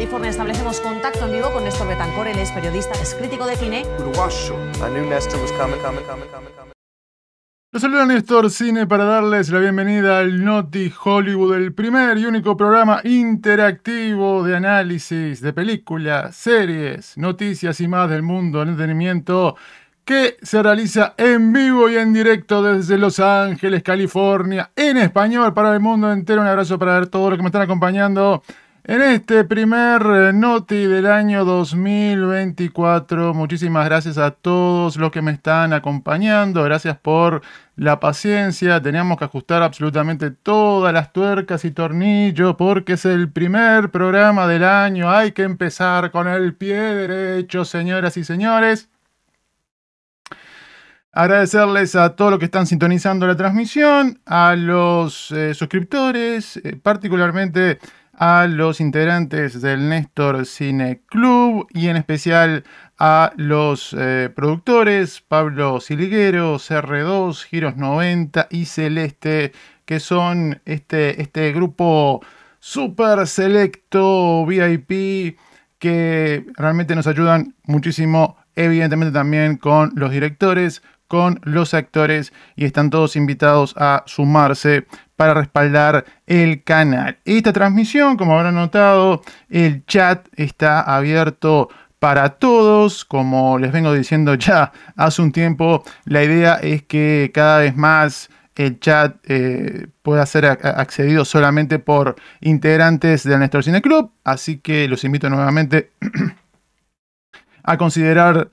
California, establecemos contacto en vivo con Néstor Betancor, él es periodista, es crítico de cine. Uruguayo. I knew Nestor was coming, coming, coming, coming, coming. Los saluda Néstor Cine para darles la bienvenida al Noti Hollywood, el primer y único programa interactivo de análisis de películas, series, noticias y más del mundo del entretenimiento que se realiza en vivo y en directo desde Los Ángeles, California, en español para el mundo entero. Un abrazo para todos los que me están acompañando en este primer eh, Noti del año 2024, muchísimas gracias a todos los que me están acompañando. Gracias por la paciencia. Teníamos que ajustar absolutamente todas las tuercas y tornillos porque es el primer programa del año. Hay que empezar con el pie derecho, señoras y señores. Agradecerles a todos los que están sintonizando la transmisión, a los eh, suscriptores, eh, particularmente a los integrantes del Néstor Cine Club y en especial a los eh, productores Pablo Siliguero, CR2, Giros 90 y Celeste, que son este, este grupo súper selecto VIP que realmente nos ayudan muchísimo, evidentemente también con los directores, con los actores y están todos invitados a sumarse para respaldar el canal. Esta transmisión, como habrán notado, el chat está abierto para todos. Como les vengo diciendo ya hace un tiempo, la idea es que cada vez más el chat eh, pueda ser accedido solamente por integrantes del Néstor Cine Club. Así que los invito nuevamente a considerar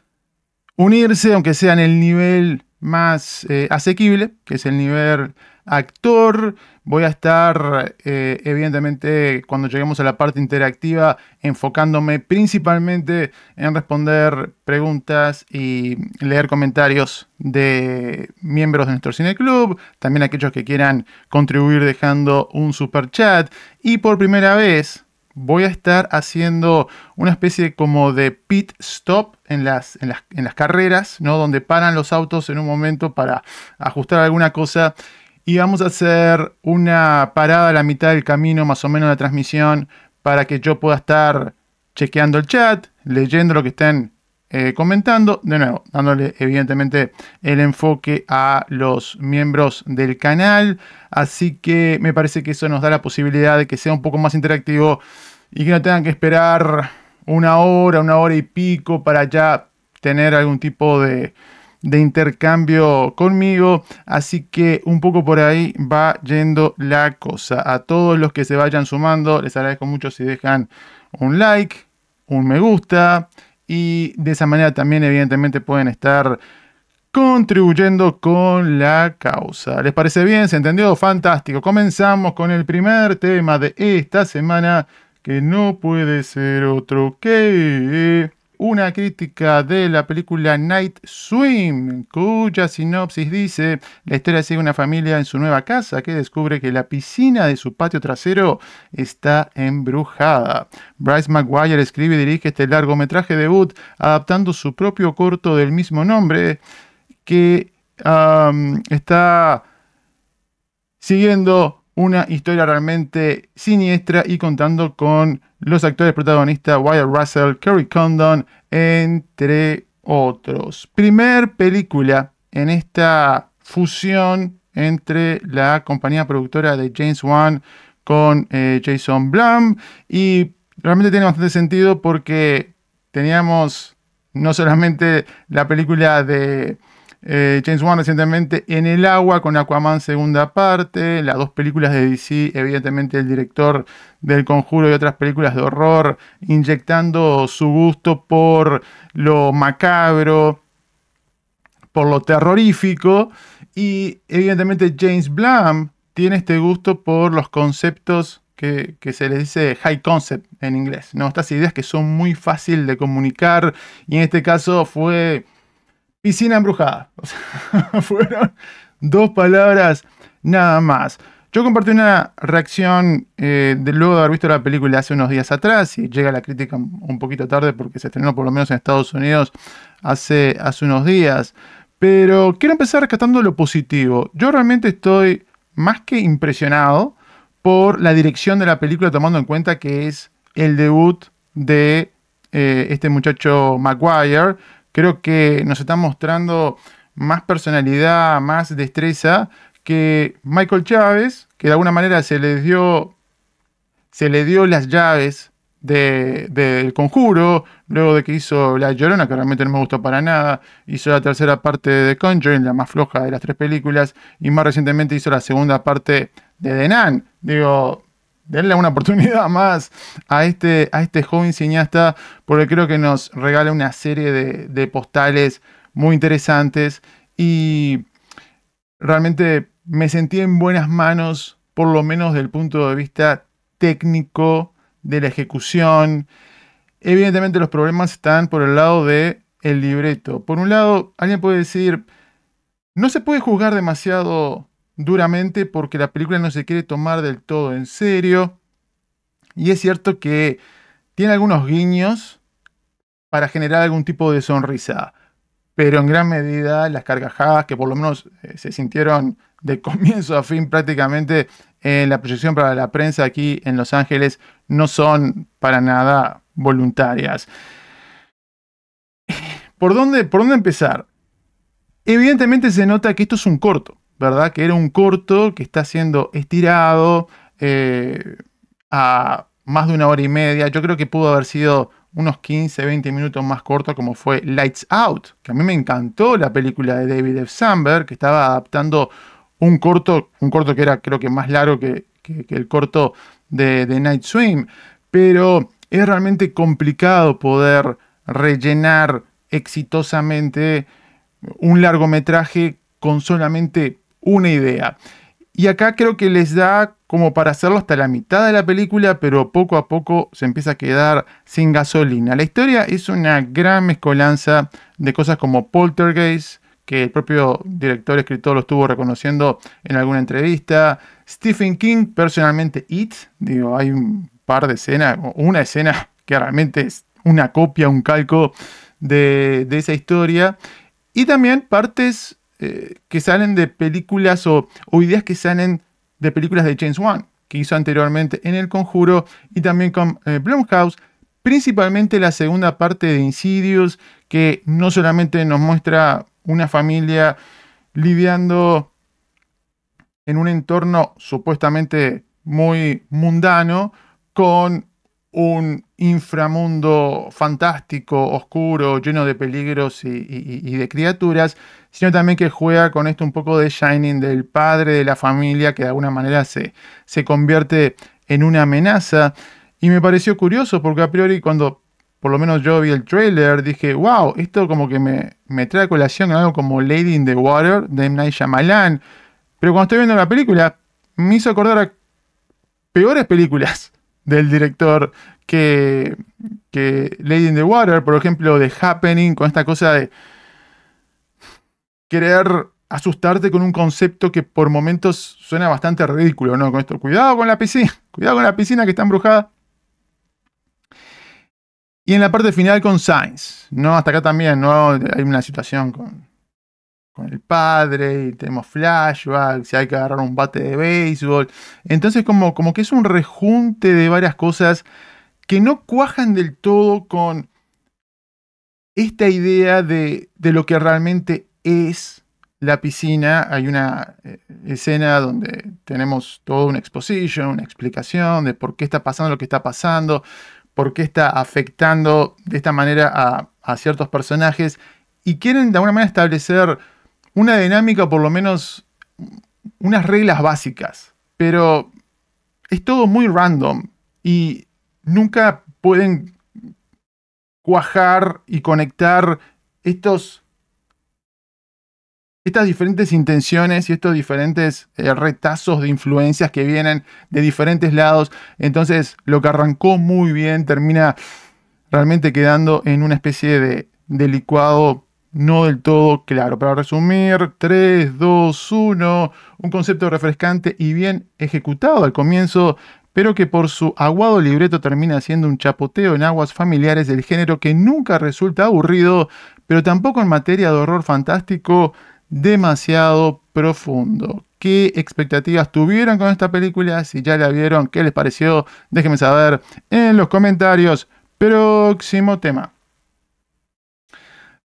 unirse, aunque sea en el nivel más eh, asequible, que es el nivel actor. Voy a estar, eh, evidentemente, cuando lleguemos a la parte interactiva, enfocándome principalmente en responder preguntas y leer comentarios de miembros de nuestro Cine Club, también aquellos que quieran contribuir dejando un super chat. Y por primera vez, voy a estar haciendo una especie como de pit stop en las, carreras, ¿no? Donde paran los autos en un momento para ajustar alguna cosa. Y vamos a hacer una parada a la mitad del camino, más o menos, de la transmisión, para que yo pueda estar chequeando el chat, leyendo lo que estén eh, comentando, de nuevo, dándole evidentemente el enfoque a los miembros del canal. Así que me parece que eso nos da la posibilidad de que sea un poco más interactivo y que no tengan que esperar una hora, una hora y pico para ya tener algún tipo de, de intercambio conmigo. Así que un poco por ahí va yendo la cosa. A todos los que se vayan sumando, les agradezco mucho si dejan un like, un me gusta. Y de esa manera también evidentemente pueden estar contribuyendo con la causa. ¿Les parece bien? ¿Se entendió? Fantástico. Comenzamos con el primer tema de esta semana que no puede ser otro que una crítica de la película Night Swim, cuya sinopsis dice, la historia sigue una familia en su nueva casa que descubre que la piscina de su patio trasero está embrujada. Bryce McGuire escribe y dirige este largometraje debut adaptando su propio corto del mismo nombre que está siguiendo una historia realmente siniestra y contando con los actores protagonistas Wyatt Russell, Kerry Condon, entre otros. Primer película en esta fusión entre la compañía productora de James Wan con eh, Jason Blum y realmente tiene bastante sentido porque teníamos no solamente la película de eh, James Wan recientemente en el agua con Aquaman segunda parte, las dos películas de DC, evidentemente el director del Conjuro y otras películas de horror, inyectando su gusto por lo macabro, por lo terrorífico, y evidentemente James Blum tiene este gusto por los conceptos que, que, se les dice high concept en inglés, ¿no? Estas ideas que son muy fácil de comunicar. Y en este caso fue piscina embrujada. fueron dos palabras nada más. Yo compartí una reacción eh, de luego de haber visto la película hace unos días atrás y llega la crítica un poquito tarde porque se estrenó por lo menos en Estados Unidos hace, hace unos días. Pero quiero empezar rescatando lo positivo. Yo realmente estoy más que impresionado por la dirección de la película tomando en cuenta que es el debut de eh, este muchacho Maguire. Creo que nos está mostrando más personalidad, más destreza que Michael Chávez, que de alguna manera se le dio, se le dio las llaves del conjuro, luego de que hizo La Llorona, que realmente no me gustó para nada, hizo la tercera parte de Conjuring, la más floja de las tres películas, y más recientemente hizo la segunda parte de The Nun. Digo, denle una oportunidad más a este, a este joven cineasta, porque creo que nos regala una serie de, de postales muy interesantes y realmente me sentí en buenas manos, por lo menos desde el punto de vista técnico de la ejecución. Evidentemente los problemas están por el lado de el libreto. Por un lado, alguien puede decir, no se puede juzgar demasiado duramente porque la película no se quiere tomar del todo en serio. Y es cierto que tiene algunos guiños para generar algún tipo de sonrisa. Pero en gran medida las carcajadas que por lo menos eh, se sintieron de comienzo a fin prácticamente en la proyección para la prensa aquí en Los Ángeles no son para nada voluntarias. ¿Por dónde, por dónde empezar? Evidentemente se nota que esto es un corto, ¿verdad? Que era un corto que está siendo estirado eh, a más de una hora y media. Yo creo que pudo haber sido unos 15, 20 minutos más corto como fue Lights Out, que a mí me encantó la película de David F. Samberg, que estaba adaptando un corto, un corto que era creo que más largo que, el corto de, de, Night Swim, pero es realmente complicado poder rellenar exitosamente un largometraje con solamente una idea. Y acá creo que les da como para hacerlo hasta la mitad de la película, pero poco a poco se empieza a quedar sin gasolina. La historia es una gran mezcolanza de cosas como Poltergeist, que el propio director escritor lo estuvo reconociendo en alguna entrevista. Stephen King, personalmente, It, digo, hay un par de escenas, una escena que realmente es una copia, un calco de, esa historia. Y también partes eh, que salen de películas o, ideas que salen de películas de James Wan, que hizo anteriormente en El Conjuro y también con eh, Blumhouse, principalmente la segunda parte de Insidious, que no solamente nos muestra una familia lidiando en un entorno supuestamente muy mundano con un inframundo fantástico, oscuro, lleno de peligros y, de criaturas, sino también que juega con esto un poco de Shining del padre de la familia que de alguna manera se, se convierte en una amenaza. Y me pareció curioso porque a priori cuando por lo menos yo vi el trailer, dije, wow, esto como que me, me trae a colación algo como Lady in the Water de M. Night Shyamalan. Pero cuando estoy viendo la película, me hizo acordar a peores películas del director que, que Lady in the Water, por ejemplo, de Happening, con esta cosa de querer asustarte con un concepto que por momentos suena bastante ridículo, ¿no? Con esto, cuidado con la piscina, cuidado con la piscina que está embrujada. Y en la parte final con Sainz, ¿no? Hasta acá también, ¿no? Hay una situación con, con el padre y tenemos flashbacks, si hay que agarrar un bate de béisbol. Entonces como, como que es un rejunte de varias cosas que no cuajan del todo con esta idea de, de lo que realmente es la piscina. Hay una eh, escena donde tenemos toda una exposición, una explicación de por qué está pasando lo que está pasando por qué está afectando de esta manera a, ciertos personajes y quieren de alguna manera establecer una dinámica, por lo menos unas reglas básicas, pero es todo muy random y nunca pueden cuajar y conectar estos estas diferentes intenciones y estos diferentes eh, retazos de influencias que vienen de diferentes lados. Entonces, lo que arrancó muy bien termina realmente quedando en una especie de, de licuado no del todo claro. Para resumir, 3, 2, 1, un concepto refrescante y bien ejecutado al comienzo, pero que por su aguado libreto termina siendo un chapoteo en aguas familiares del género que nunca resulta aburrido, pero tampoco en materia de horror fantástico demasiado profundo. ¿Qué expectativas tuvieron con esta película? Si ya la vieron, ¿qué les pareció? Déjenme saber en los comentarios. Próximo tema.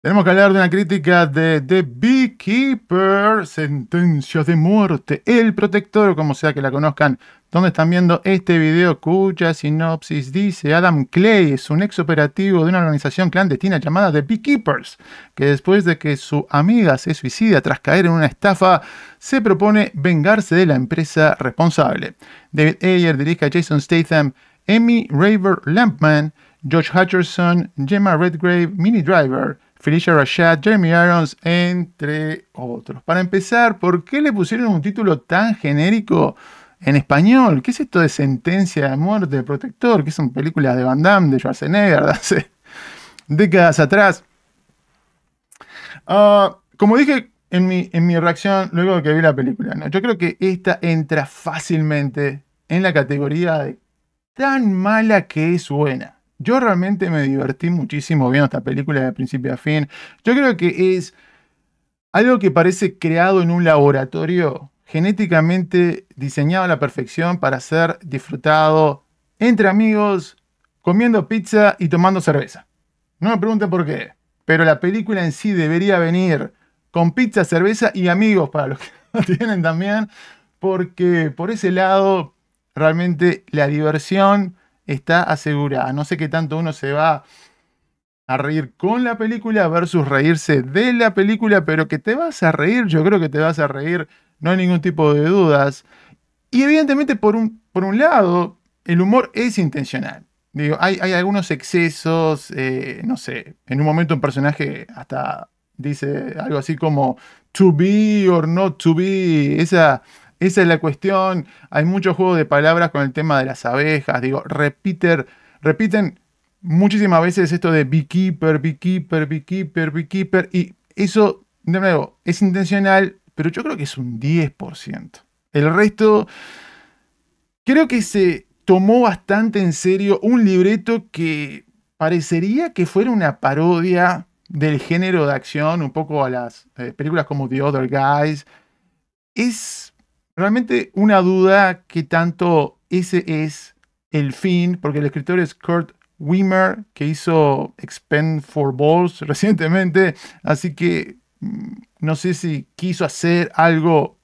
Tenemos que hablar de una crítica de The Beekeeper, sentencia de muerte, el protector, como sea que la conozcan, donde están viendo este video cuya sinopsis dice Adam Clay es un ex operativo de una organización clandestina llamada The Beekeepers, que después de que su amiga se suicida tras caer en una estafa, se propone vengarse de la empresa responsable. David Ayer dirige a Jason Statham, Amy Raver Lampman, Josh Hutcherson, Gemma Redgrave, Mini Driver, Felicia Rashad, Jeremy Irons, entre otros. Para empezar, ¿por qué le pusieron un título tan genérico en español? ¿Qué es esto de sentencia de muerte de protector? Que son películas de Van Damme, de Schwarzenegger, de hace décadas atrás. Ah, como dije en mi, en mi reacción luego de que vi la película, yo creo que esta entra fácilmente en la categoría de tan mala que es buena. Yo realmente me divertí muchísimo viendo esta película de principio a fin. Yo creo que es algo que parece creado en un laboratorio, genéticamente diseñado a la perfección para ser disfrutado entre amigos, comiendo pizza y tomando cerveza. No me pregunten por qué, pero la película en sí debería venir con pizza, cerveza y amigos para los que lo tienen también, porque por ese lado realmente la diversión está asegurada. No sé qué tanto uno se va a reír con la película versus reírse de la película, pero que te vas a reír, yo creo que te vas a reír, no hay ningún tipo de dudas. Y evidentemente, por un, por un lado, el humor es intencional. Digo, hay, hay algunos excesos, eh, no sé, en un momento un personaje hasta dice algo así como to be or not to be, esa esa es la cuestión. Hay mucho juego de palabras con el tema de las abejas. Digo, repiten, repiten muchísimas veces esto de beekeeper, beekeeper, beekeeper, beekeeper. Y eso, de nuevo, es intencional, pero yo creo que es un 10%. El resto, creo que se tomó bastante en serio un libreto que parecería que fuera una parodia del género de acción, un poco a las eh, películas como The Other Guys. Es realmente una duda que tanto ese es el fin, porque el escritor es Kurt Wimmer, que hizo Expend for Balls recientemente, así que mm, no sé si quiso hacer algo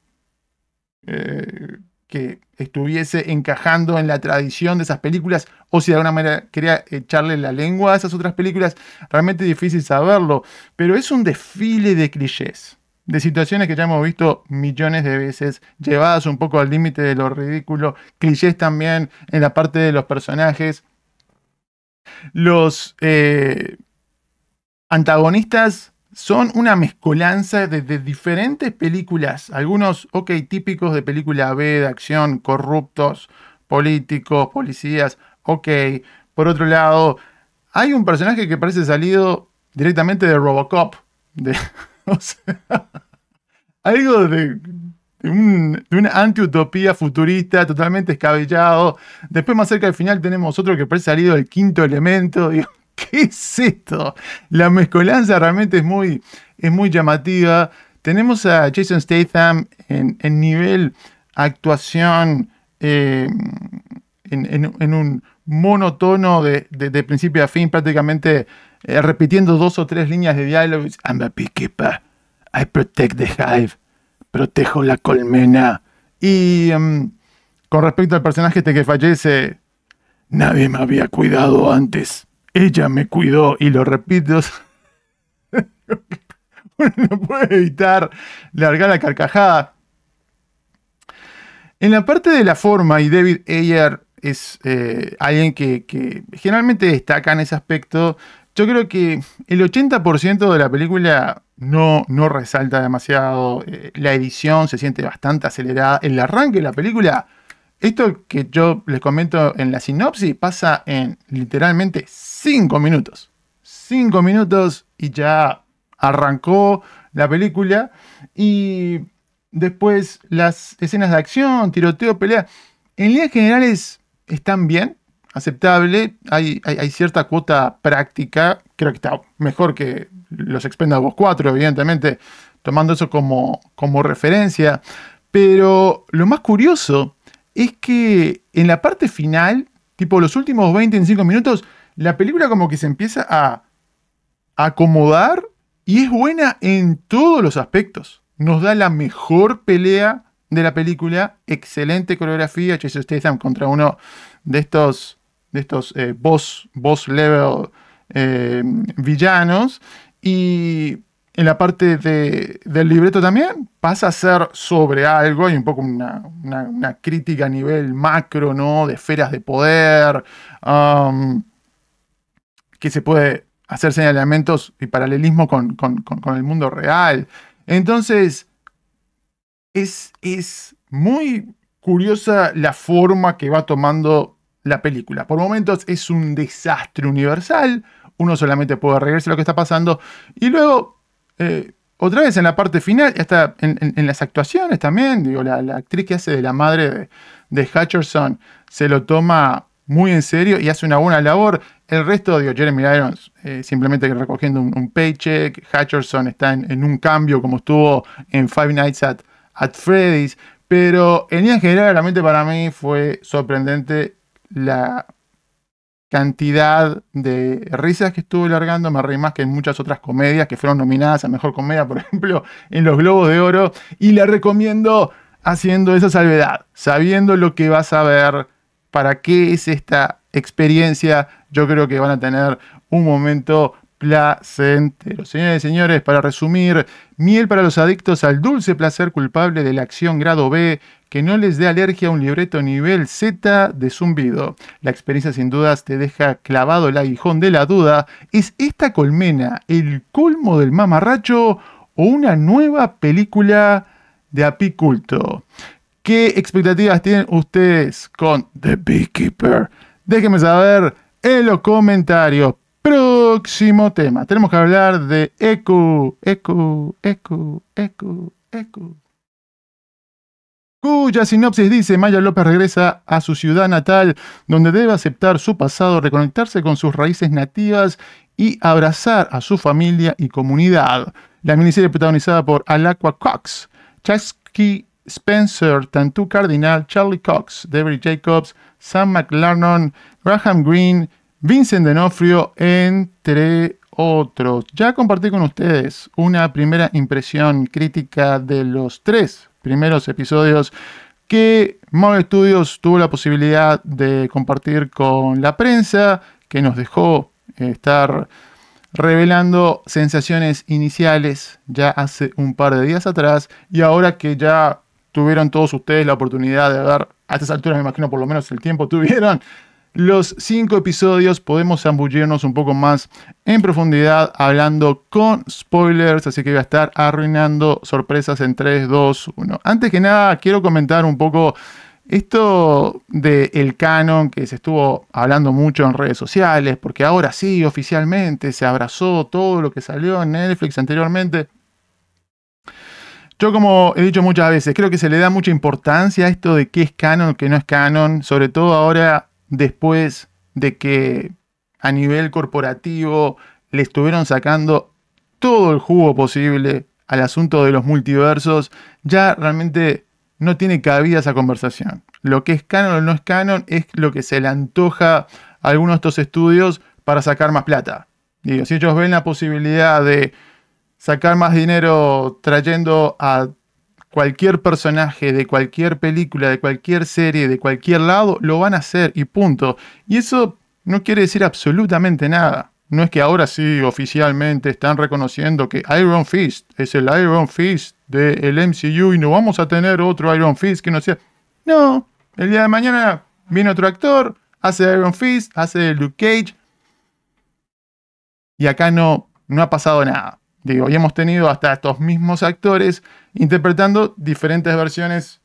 eh, que estuviese encajando en la tradición de esas películas o si de alguna manera quería echarle la lengua a esas otras películas, realmente difícil saberlo, pero es un desfile de clichés de situaciones que ya hemos visto millones de veces, llevadas un poco al límite de lo ridículo, clichés también en la parte de los personajes. Los eh, antagonistas son una mezcolanza de, diferentes películas, algunos, ok, típicos de película B, de acción, corruptos, políticos, policías, ok. Por otro lado, hay un personaje que parece salido directamente de Robocop, de, algo de, una anti-utopía futurista totalmente escabellado. Después, más cerca del final, tenemos otro que parece salido del quinto elemento. ¿qué es esto? La mezcolanza realmente es muy, es muy llamativa. Tenemos a Jason Statham en, nivel actuación eh, en, un monotono de, principio a fin, prácticamente eh, repitiendo dos o tres líneas de diálogo. I'm a beekeeper. I protect the hive. Protejo la colmena. Y em, con respecto al personaje este que fallece, nadie me había cuidado antes. Ella me cuidó y lo repito. no puede evitar largar la carcajada. En la parte de la forma, y David Ayer es eh, alguien que, que, generalmente destaca en ese aspecto, yo creo que el 80% de la película no, resalta demasiado. Eh, la edición se siente bastante acelerada. El arranque de la película, esto que yo les comento en la sinopsis, pasa en literalmente 5 minutos. 5 minutos y ya arrancó la película. Y después las escenas de acción, tiroteo, pelea, en líneas generales están bien aceptable. Hay, hay, cierta cuota práctica. Creo que está mejor que los Expendables 4, evidentemente, tomando eso como, como referencia. Pero lo más curioso es que en la parte final, tipo los últimos 25 minutos, la película como que se empieza a acomodar y es buena en todos los aspectos. Nos da la mejor pelea de la película, excelente coreografía, Jason Statham contra uno de estos, de estos eh, boss, boss level eh, villanos. Y en la parte de- del libreto también pasa a ser sobre algo, y un poco una, una- una crítica a nivel macro, ¿no? De esferas de poder, um, que se puede hacer señalamientos y paralelismo con, con- con- con el mundo real. Entonces, es, es muy curiosa la forma que va tomando la película. Por momentos es un desastre universal, uno solamente puede reírse de lo que está pasando, y luego, eh, otra vez en la parte final, hasta en, las actuaciones también, digo, la, actriz que hace de la madre de, de Hutcherson se lo toma muy en serio y hace una buena labor. El resto, digo, Jeremy Irons eh, simplemente recogiendo un, un paycheck, Hutcherson está en, en un cambio como estuvo en Five Nights at, at Freddy's, pero en general realmente para mí fue sorprendente la cantidad de risas que estuve largando, me reí más que en muchas otras comedias que fueron nominadas a Mejor Comedia, por ejemplo, en los Globos de Oro, y la recomiendo haciendo esa salvedad, sabiendo lo que vas a ver, para qué es esta experiencia, yo creo que van a tener un momento placentero. Señores y señores, para resumir, miel para los adictos al dulce placer culpable de la acción grado B, que no les dé alergia a un libreto nivel Z de zumbido. La experiencia sin dudas te deja clavado el aguijón de la duda. ¿Es esta colmena el colmo del mamarracho o una nueva película de apiculto? ¿Qué expectativas tienen ustedes con The Beekeeper? Déjenme saber en los comentarios. Próximo tema. Tenemos que hablar de Eku, Eku, Eku, Eku, Eku. Cuya sinopsis dice Maya López regresa a su ciudad natal, donde debe aceptar su pasado, reconectarse con sus raíces nativas y abrazar a su familia y comunidad. La miniserie protagonizada por Alacua Cox, Chasky Spencer, Tantú Cardinal, Charlie Cox, David Jacobs, Sam McLarnon, Graham Greene, Vincent D'Onofrio, entre otros. Ya compartí con ustedes una primera impresión crítica de los tres primeros episodios que Marvel Studios tuvo la posibilidad de compartir con la prensa, que nos dejó eh, estar revelando sensaciones iniciales ya hace un par de días atrás y ahora que ya tuvieron todos ustedes la oportunidad de ver, a estas alturas me imagino por lo menos el tiempo tuvieron, los cinco episodios podemos zambullirnos un poco más en profundidad hablando con spoilers, así que voy a estar arruinando sorpresas en 3, 2, 1. Antes que nada, quiero comentar un poco esto del el canon que se estuvo hablando mucho en redes sociales, porque ahora sí, oficialmente se abrazó todo lo que salió en Netflix anteriormente. Yo como he dicho muchas veces, creo que se le da mucha importancia a esto de qué es canon, qué no es canon, sobre todo ahora después de que a nivel corporativo le estuvieron sacando todo el jugo posible al asunto de los multiversos, ya realmente no tiene cabida esa conversación. Lo que es canon o no es canon es lo que se le antoja a algunos de estos estudios para sacar más plata. Digo, si ellos ven la posibilidad de sacar más dinero trayendo a cualquier personaje de cualquier película, de cualquier serie, de cualquier lado, lo van a hacer y punto. Y eso no quiere decir absolutamente nada. No es que ahora sí oficialmente están reconociendo que Iron Fist es el Iron Fist del MCU y no vamos a tener otro Iron Fist que no sea. No, el día de mañana viene otro actor, hace Iron Fist, hace Luke Cage. Y acá no, no ha pasado nada. Digo, y hemos tenido hasta estos mismos actores interpretando diferentes versiones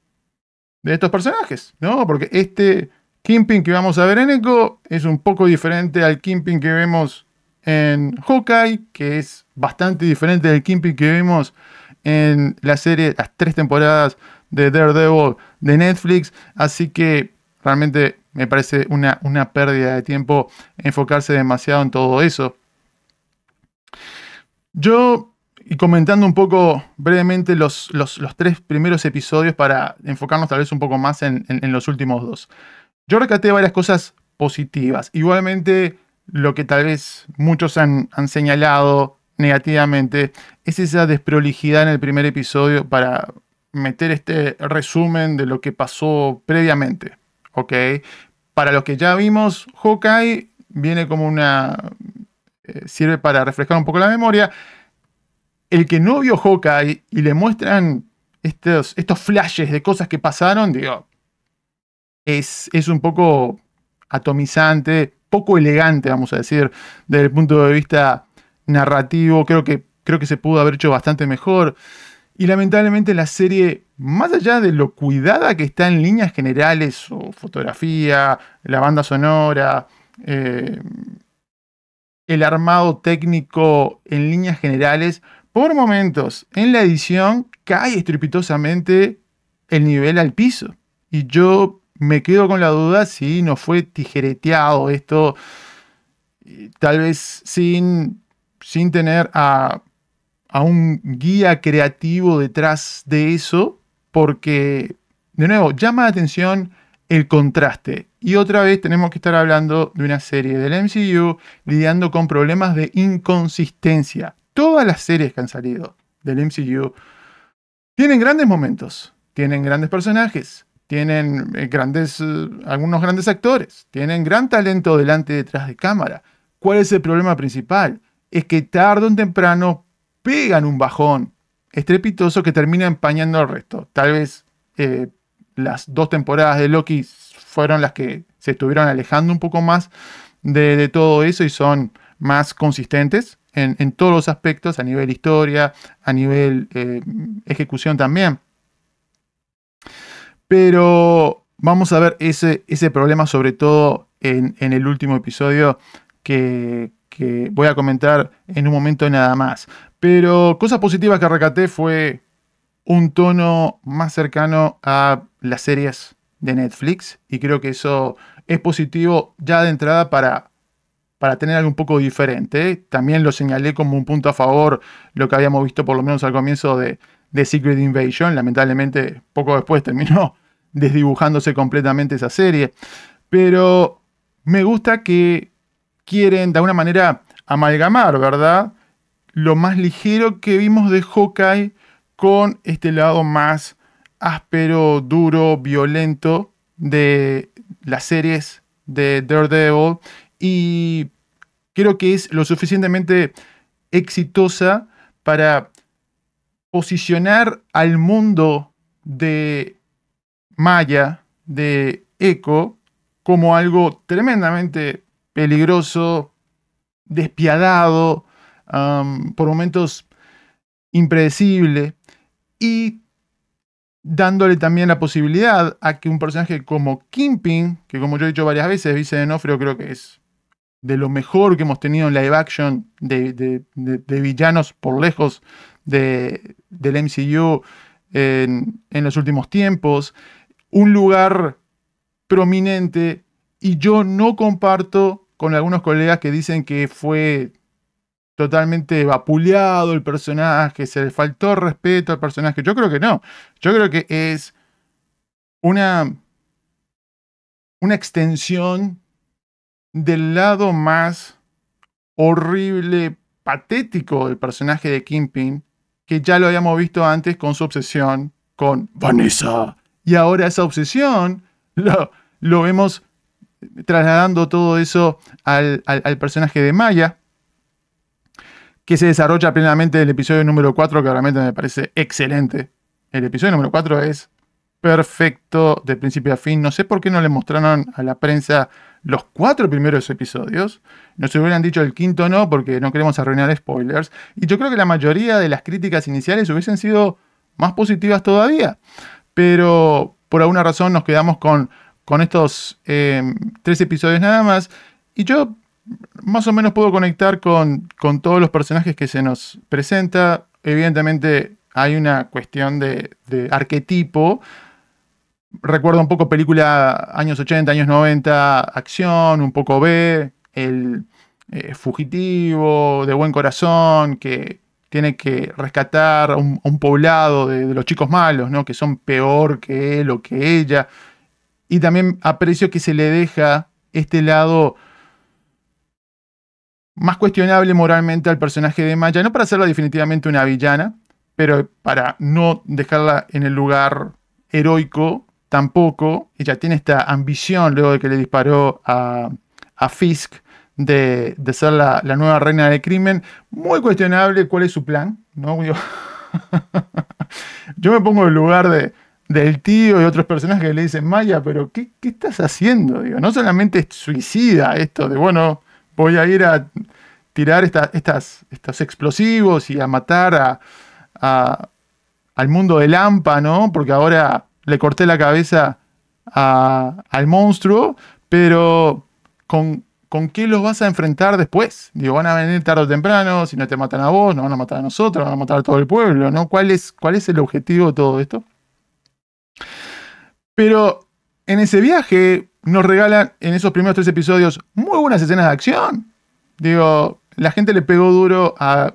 de estos personajes, ¿no? Porque este Kingpin que vamos a ver en Echo es un poco diferente al Kingpin que vemos en Hawkeye, que es bastante diferente del Kingpin que vemos en la serie, las tres temporadas de Daredevil de Netflix. Así que realmente me parece una, una pérdida de tiempo enfocarse demasiado en todo eso. Yo, y comentando un poco brevemente los, los, tres primeros episodios para enfocarnos tal vez un poco más en, en, en los últimos dos. Yo recaté varias cosas positivas. Igualmente, lo que tal vez muchos han, han señalado negativamente es esa desprolijidad en el primer episodio para meter este resumen de lo que pasó previamente. ¿Ok? Para los que ya vimos, Hawkeye viene como una. Eh, sirve para refrescar un poco la memoria. El que no vio Hawkeye y le muestran estos, flashes de cosas que pasaron, digo. Es, es un poco atomizante, poco elegante, vamos a decir, desde el punto de vista narrativo. Creo que, creo que se pudo haber hecho bastante mejor. Y lamentablemente la serie, más allá de lo cuidada que está en líneas generales, o fotografía, la banda sonora, eh, el armado técnico en líneas generales, por momentos en la edición cae estrepitosamente el nivel al piso. Y yo me quedo con la duda si no fue tijereteado esto, tal vez sin, sin tener a, a un guía creativo detrás de eso, porque, de nuevo, llama la atención el contraste. Y otra vez tenemos que estar hablando de una serie del MCU lidiando con problemas de inconsistencia. Todas las series que han salido del MCU tienen grandes momentos, tienen grandes personajes, tienen eh, grandes, eh, algunos grandes actores, tienen gran talento delante y detrás de cámara. ¿Cuál es el problema principal? Es que tarde o temprano pegan un bajón estrepitoso que termina empañando el resto. Tal vez eh, las dos temporadas de Loki fueron las que se estuvieron alejando un poco más de, todo eso y son más consistentes en, todos los aspectos, a nivel historia, a nivel eh, ejecución también. Pero vamos a ver ese, ese problema sobre todo en, el último episodio que, que voy a comentar en un momento nada más. Pero cosas positivas que recaté fue un tono más cercano a las series de Netflix y creo que eso es positivo ya de entrada para, para tener algo un poco diferente. También lo señalé como un punto a favor lo que habíamos visto por lo menos al comienzo de, de Secret Invasion. Lamentablemente poco después terminó desdibujándose completamente esa serie. Pero me gusta que quieren de alguna manera amalgamar, ¿verdad? Lo más ligero que vimos de Hawkeye con este lado más áspero, duro, violento de las series de Daredevil y creo que es lo suficientemente exitosa para posicionar al mundo de Maya, de Echo, como algo tremendamente peligroso, despiadado, um, por momentos impredecible. Y dándole también la posibilidad a que un personaje como Kingpin, que como yo he dicho varias veces, Vice D'Onofrio creo que es de lo mejor que hemos tenido en live action de, de, de, de villanos por lejos del MCU en los últimos tiempos, un lugar prominente y yo no comparto con algunos colegas que dicen que fue totalmente vapuleado el personaje, se le faltó respeto al personaje. Yo creo que no. Yo creo que es una, una extensión del lado más horrible, patético del personaje de Kingpin, que ya lo habíamos visto antes con su obsesión con Vanessa. Y ahora esa obsesión lo, lo vemos trasladando todo eso al, al, al personaje de Maya que se desarrolla plenamente en el episodio número 4, que realmente me parece excelente. El episodio número 4 es perfecto de principio a fin. No sé por qué no le mostraron a la prensa los cuatro primeros episodios. Nos hubieran dicho el quinto no, porque no queremos arruinar spoilers. Y yo creo que la mayoría de las críticas iniciales hubiesen sido más positivas todavía. Pero por alguna razón nos quedamos con, con estos eh, tres episodios nada más. Y yo más o menos puedo conectar con, con, todos los personajes que se nos presenta. Evidentemente hay una cuestión de, arquetipo. Recuerdo un poco película años 80, años 90, acción, un poco B, el eh, fugitivo, de buen corazón, que tiene que rescatar a un, a un poblado de, de, los chicos malos, ¿no? que son peor que él o que ella. Y también aprecio que se le deja este lado más cuestionable moralmente al personaje de Maya, no para hacerla definitivamente una villana, pero para no dejarla en el lugar heroico tampoco. Ella tiene esta ambición luego de que le disparó a, Fisk de, ser la, nueva reina del crimen. Muy cuestionable cuál es su plan. ¿no? Yo, me pongo en el lugar de, del tío y otros personajes que le dicen, Maya, pero ¿qué, estás haciendo? Digo, no solamente es suicida esto de, bueno, voy a ir a tirar estas, estos explosivos y a matar al mundo de Lampa, ¿no? Porque ahora le corté la cabeza al monstruo, pero ¿con, ¿con qué los vas a enfrentar después? Digo, van a venir tarde o temprano, si no te matan a vos, no van a matar a nosotros, van a matar a todo el pueblo, ¿no? ¿Cuál es, cuál es el objetivo de todo esto? Pero en ese viaje nos regalan en esos primeros tres episodios muy buenas escenas de acción. Digo, la gente le pegó duro a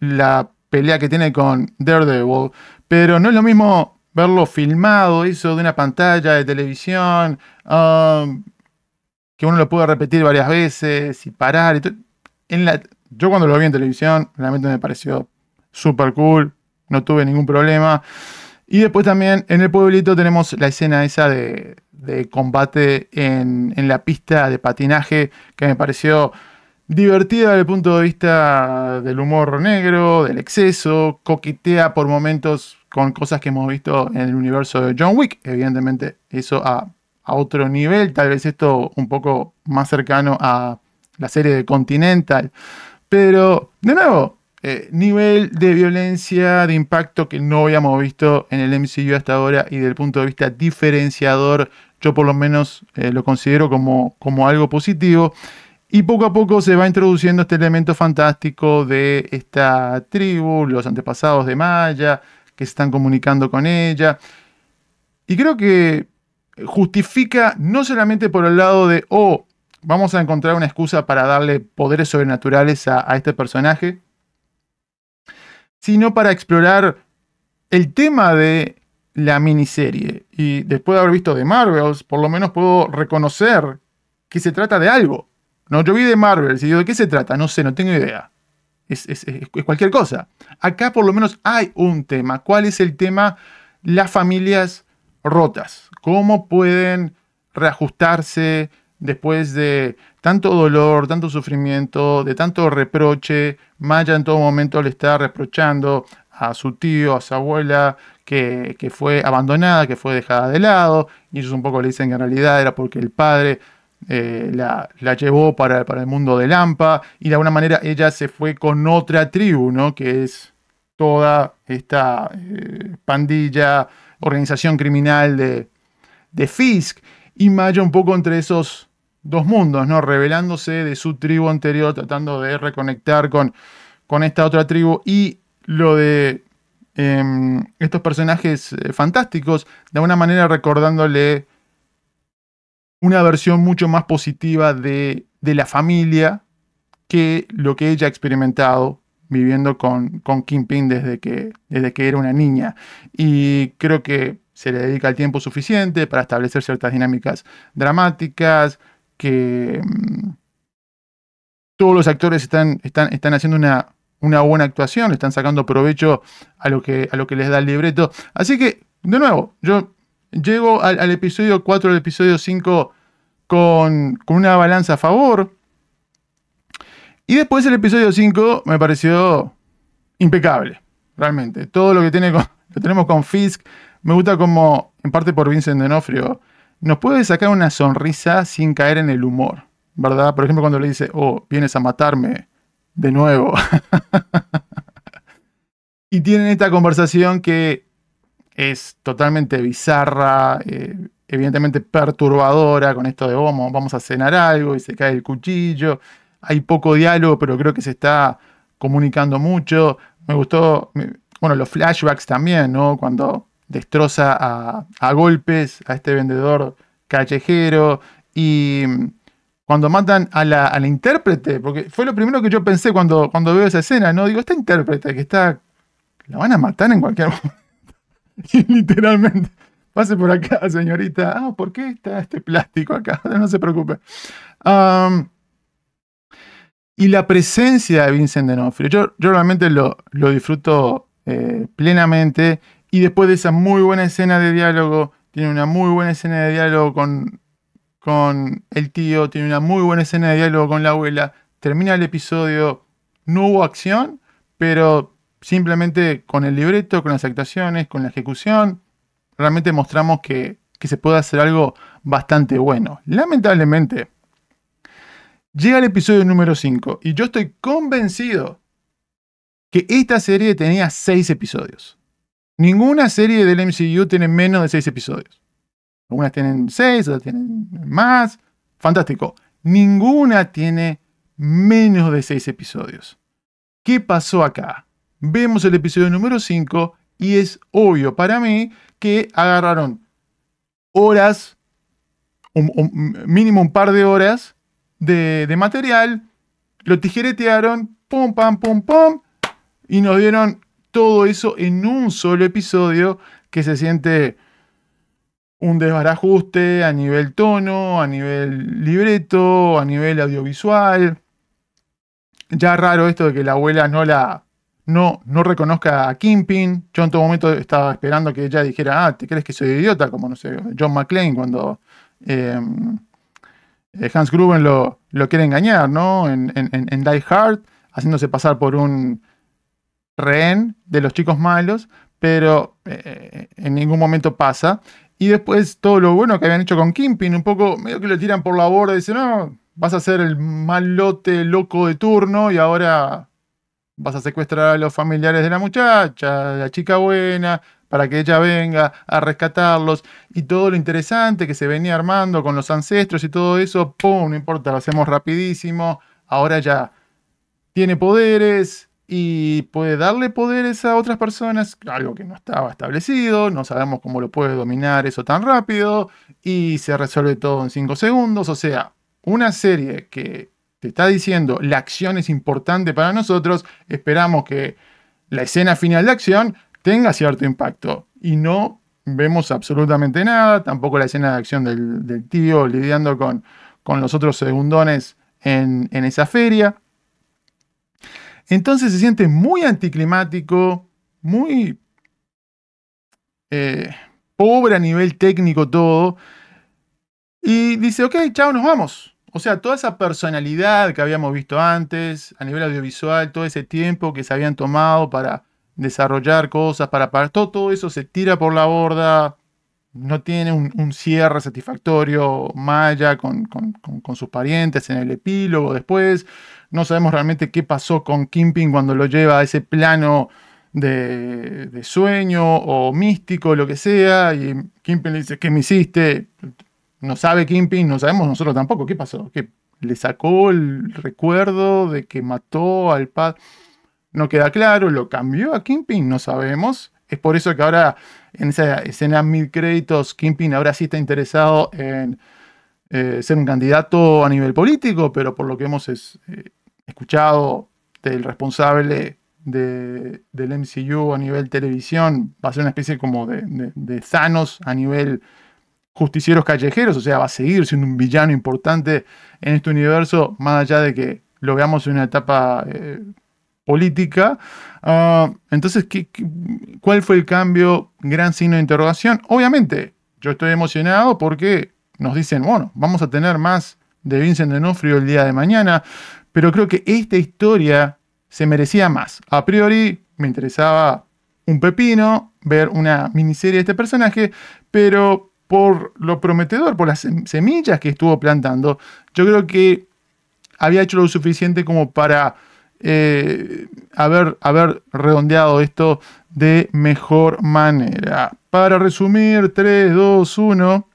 la pelea que tiene con Daredevil, pero no es lo mismo verlo filmado, eso de una pantalla de televisión, um, que uno lo puede repetir varias veces y parar. yo cuando lo vi en televisión, realmente me pareció súper cool, no tuve ningún problema. Y después también en el pueblito tenemos la escena esa de, combate en, en, la pista de patinaje que me pareció divertida desde el punto de vista del humor negro, del exceso, coquetea por momentos con cosas que hemos visto en el universo de John Wick. Evidentemente, eso a, otro nivel, tal vez esto un poco más cercano a la serie de Continental. Pero, de nuevo, eh, nivel de violencia, de impacto que no habíamos visto en el MCU hasta ahora y del punto de vista diferenciador, yo por lo menos eh, lo considero como, como algo positivo. Y poco a poco se va introduciendo este elemento fantástico de esta tribu, los antepasados de Maya, que se están comunicando con ella. Y creo que justifica no solamente por el lado de, oh, vamos a encontrar una excusa para darle poderes sobrenaturales a, este personaje, sino para explorar el tema de la miniserie. Y después de haber visto de Marvels, por lo menos puedo reconocer que se trata de algo. No, yo vi de Marvels y digo, ¿de qué se trata? No sé, no tengo idea es, cualquier cosa. Acá por lo menos hay un tema. ¿Cuál es el tema? Las familias rotas. ¿Cómo pueden reajustarse después de tanto dolor, tanto sufrimiento, de tanto reproche? Maya en todo momento le está reprochando a su tío, a su abuela, que, fue abandonada, que fue dejada de lado, y ellos un poco le dicen que en realidad era porque el padre eh, la, llevó para, el mundo de Lampa y de alguna manera ella se fue con otra tribu, ¿no? Que es toda esta eh, pandilla, organización criminal de, de, Fisk y Maya un poco entre esos dos mundos, ¿no? Revelándose de su tribu anterior, tratando de reconectar con, con esta otra tribu y lo de em, estos personajes eh, fantásticos, de alguna manera recordándole una versión mucho más positiva de, la familia que lo que ella ha experimentado viviendo con, con Kingpin desde que, desde que era una niña. Y creo que se le dedica el tiempo suficiente para establecer ciertas dinámicas dramáticas, que mm, todos los actores están, están, están haciendo una, una, buena actuación, están sacando provecho a lo, que, a lo que les da el libreto. Así que, de nuevo, yo llego al, episodio 4, al episodio 5 con, una balanza a favor. Y después el episodio 5 me pareció impecable, realmente. Todo lo que tiene tenemos con Fisk, me gusta como, en parte por Vincent D'Onofrio, nos puede sacar una sonrisa sin caer en el humor, ¿verdad? Por ejemplo, cuando le dice, oh, vienes a matarme de nuevo. y tienen esta conversación que es totalmente bizarra, eh, evidentemente perturbadora con esto de oh, vamos a cenar algo y se cae el cuchillo. Hay poco diálogo, pero creo que se está comunicando mucho. Me gustó, bueno, los flashbacks también, ¿no? Cuando destroza a, golpes a este vendedor callejero y cuando matan a la, intérprete, porque fue lo primero que yo pensé cuando, cuando veo esa escena, ¿no? Digo, esta intérprete que está, la van a matar en cualquier momento. literalmente, pase por acá, señorita. Ah, ¿por qué está este plástico acá? No se preocupe. y la presencia de Vincent D'Onofrio. Yo, yo realmente lo, lo disfruto eh, plenamente y después de esa muy buena escena de diálogo, tiene una muy buena escena de diálogo con, con el tío, tiene una muy buena escena de diálogo con la abuela, termina el episodio, no hubo acción, pero simplemente con el libreto, con las actuaciones, con la ejecución, realmente mostramos que, que se puede hacer algo bastante bueno. Lamentablemente, llega el episodio número 5 y yo estoy convencido que esta serie tenía 6 episodios. Ninguna serie del MCU tiene menos de 6 episodios. Algunas tienen 6, otras tienen más. Fantástico. Ninguna tiene menos de 6 episodios. ¿Qué pasó acá? Vemos el episodio número 5 y es obvio para mí que agarraron horas, mínimo un par de horas de, de material, lo tijeretearon, pum, pam, pum, pum, y nos dieron todo eso en un solo episodio que se siente un desbarajuste a nivel tono, a nivel libreto, a nivel audiovisual. Ya raro esto de que la abuela no la no, no reconozca a Kimping. Yo en todo momento estaba esperando que ella dijera, ah, ¿te crees que soy idiota? Como, no sé, John McClane cuando em, eh, Hans Gruben lo, lo, quiere engañar, ¿no? En, en, Die Hard, haciéndose pasar por un rehén de los chicos malos, pero eh, en ningún momento pasa. Y después todo lo bueno que habían hecho con Kimping, un poco medio que lo tiran por la borda y dicen, no, vas a ser el malote loco de turno y ahora vas a secuestrar a los familiares de la muchacha, la chica buena, para que ella venga a rescatarlos y todo lo interesante que se venía armando con los ancestros y todo eso, ¡pum! No importa, lo hacemos rapidísimo, ahora ya tiene poderes y puede darle poderes a otras personas, algo que no estaba establecido, no sabemos cómo lo puede dominar eso tan rápido y se resuelve todo en 5 segundos, o sea, una serie que te está diciendo la acción es importante para nosotros, esperamos que la escena final de acción tenga cierto impacto. Y no vemos absolutamente nada, tampoco la escena de acción del, tío lidiando con, con, los otros segundones en, esa feria. Entonces se siente muy anticlimático, muy eh, pobre a nivel técnico todo. Y dice, ok, chao, nos vamos. O sea, toda esa personalidad que habíamos visto antes, a nivel audiovisual, todo ese tiempo que se habían tomado para desarrollar cosas, para, todo eso se tira por la borda, no tiene un, cierre satisfactorio Maya con, sus parientes en el epílogo después. No sabemos realmente qué pasó con Kimping cuando lo lleva a ese plano de, sueño o místico, lo que sea. Y Kimping le dice, ¿qué me hiciste? no sabe Kimping, no sabemos nosotros tampoco qué pasó, que le sacó el recuerdo de que mató al padre. No queda claro, lo cambió a Kimping, no sabemos. Es por eso que ahora en esa escena mil créditos, Kimping ahora sí está interesado en eh, ser un candidato a nivel político, pero por lo que hemos eh, escuchado del responsable del MCU a nivel televisión, va a ser una especie como de, de, de a nivel justicieros callejeros, o sea, va a seguir siendo un villano importante en este universo, más allá de que lo veamos en una etapa eh, política. Ah, entonces, ¿qué, cuál fue el cambio? Gran signo de interrogación. Obviamente, yo estoy emocionado porque nos dicen, bueno, vamos a tener más de Vincent D'Onofrio el día de mañana, pero creo que esta historia se merecía más. A priori me interesaba un pepino ver una miniserie de este personaje, pero por lo prometedor, por las semillas que estuvo plantando, yo creo que había hecho lo suficiente como para eh, haber, haber redondeado esto de mejor manera. Para resumir, 3, 2, 1.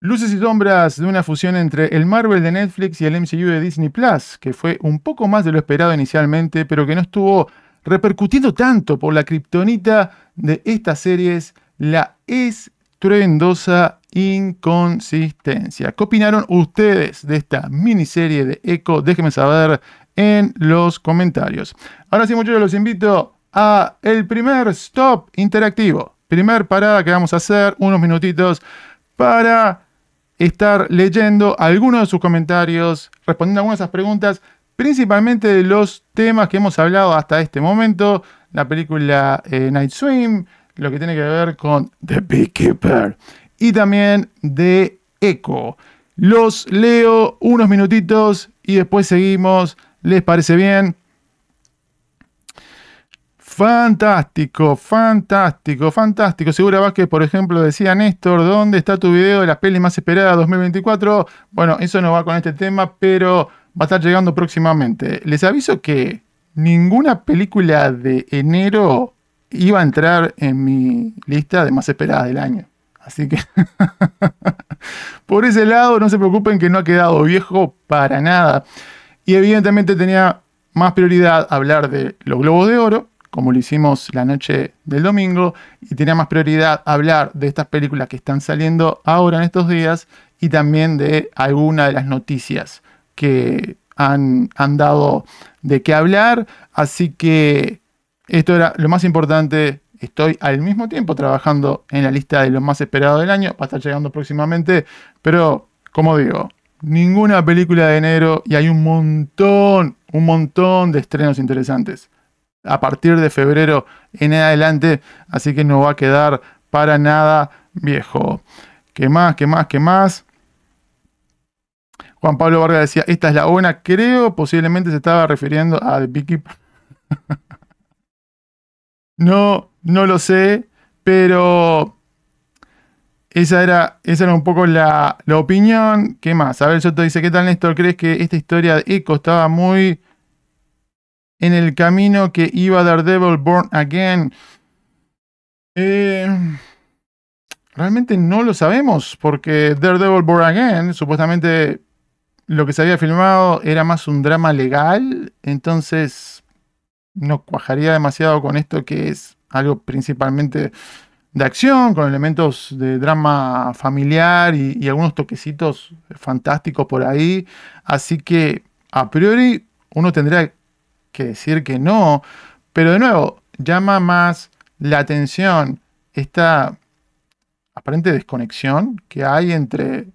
Luces y sombras de una fusión entre el Marvel de Netflix y el MCU de Disney Plus, que fue un poco más de lo esperado inicialmente, pero que no estuvo repercutiendo tanto por la kriptonita de estas series, la estruendosa inconsistencia. ¿Qué opinaron ustedes de esta miniserie de Echo? Déjenme saber en los comentarios. Ahora sí, muchachos, los invito a el primer stop interactivo. Primer parada que vamos a hacer, unos minutitos para estar leyendo algunos de sus comentarios, respondiendo algunas de esas preguntas, principalmente de los temas que hemos hablado hasta este momento, la película eh, Night Swim, lo que tiene que ver con The Beekeeper y también de Echo. Los leo unos minutitos y después seguimos. ¿Les parece bien? Fantástico, fantástico, fantástico. Segura que por ejemplo, decía Néstor, ¿dónde está tu video de las pelis más esperadas 2024? Bueno, eso no va con este tema, pero va a estar llegando próximamente. Les aviso que ninguna película de enero iba a entrar en mi lista de más esperadas del año. Así que por ese lado no se preocupen que no ha quedado viejo para nada. Y evidentemente tenía más prioridad hablar de los globos de oro, como lo hicimos la noche del domingo, y tenía más prioridad hablar de estas películas que están saliendo ahora en estos días y también de alguna de las noticias que han, han dado de qué hablar. Así que esto era lo más importante. Estoy al mismo tiempo trabajando en la lista de lo más esperado del año. Va a estar llegando próximamente. Pero, como digo, ninguna película de enero y hay un montón, un montón de estrenos interesantes. A partir de febrero en adelante. Así que no va a quedar para nada viejo. ¿Qué más? ¿Qué más? ¿Qué más? Juan Pablo Vargas decía, esta es la buena. Creo posiblemente se estaba refiriendo a The Beekeeper. No, no lo sé, pero esa era, esa era un poco la, opinión. ¿Qué más? A ver, yo te dice, ¿qué tal Néstor? ¿Crees que esta historia de Echo estaba muy en el camino que iba Daredevil Born Again? Eh, realmente no lo sabemos, porque Daredevil Born Again, supuestamente lo que se había filmado era más un drama legal, entonces no cuajaría demasiado con esto que es algo principalmente de acción, con elementos de drama familiar y, algunos toquecitos fantásticos por ahí. Así que a priori uno tendría que decir que no, pero de nuevo, llama más la atención esta aparente desconexión que hay entre,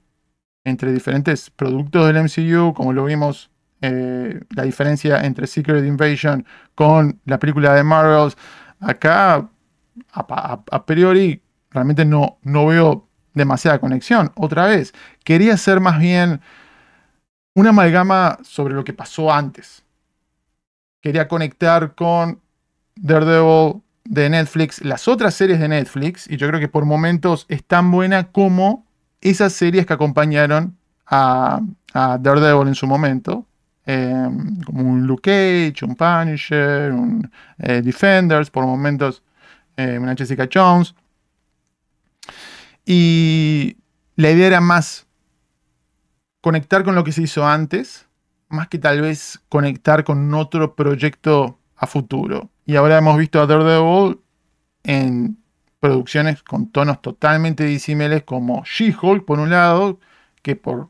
entre diferentes productos del MCU, como lo vimos eh, la diferencia entre Secret Invasion con la película de Marvels. Acá, a, priori, realmente no, no veo demasiada conexión. Otra vez, quería ser más bien una amalgama sobre lo que pasó antes. Quería conectar con Daredevil de Netflix, las otras series de Netflix, y yo creo que por momentos es tan buena como esas series que acompañaron a, a Daredevil en su momento. Em, como un Luke Cage, un Punisher, un eh, Defenders, por momentos eh, una Jessica Jones. Y la idea era más conectar con lo que se hizo antes, más que tal vez conectar con otro proyecto a futuro. Y ahora hemos visto a Daredevil en producciones con tonos totalmente disímiles como She-Hulk, por un lado, que por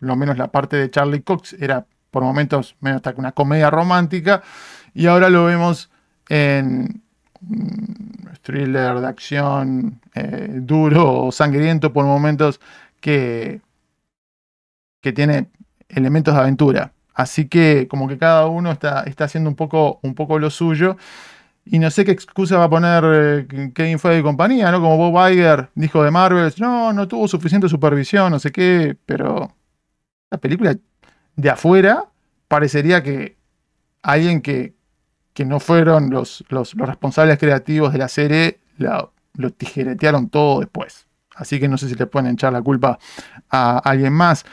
lo menos la parte de Charlie Cox era por momentos menos hasta una comedia romántica, y ahora lo vemos en un thriller de acción eh, duro o sangriento por momentos que, que tiene elementos de aventura. Así que como que cada uno está, está haciendo un poco, un poco lo suyo. Y no sé qué excusa va a poner Kevin Feige y compañía, ¿no? Como Bob Iger dijo de Marvel, no, no tuvo suficiente supervisión, no sé qué, pero la película de afuera, parecería que alguien que, no fueron los, los, responsables creativos de la serie lo, tijeretearon todo después. Así que no sé si le pueden echar la culpa a alguien más.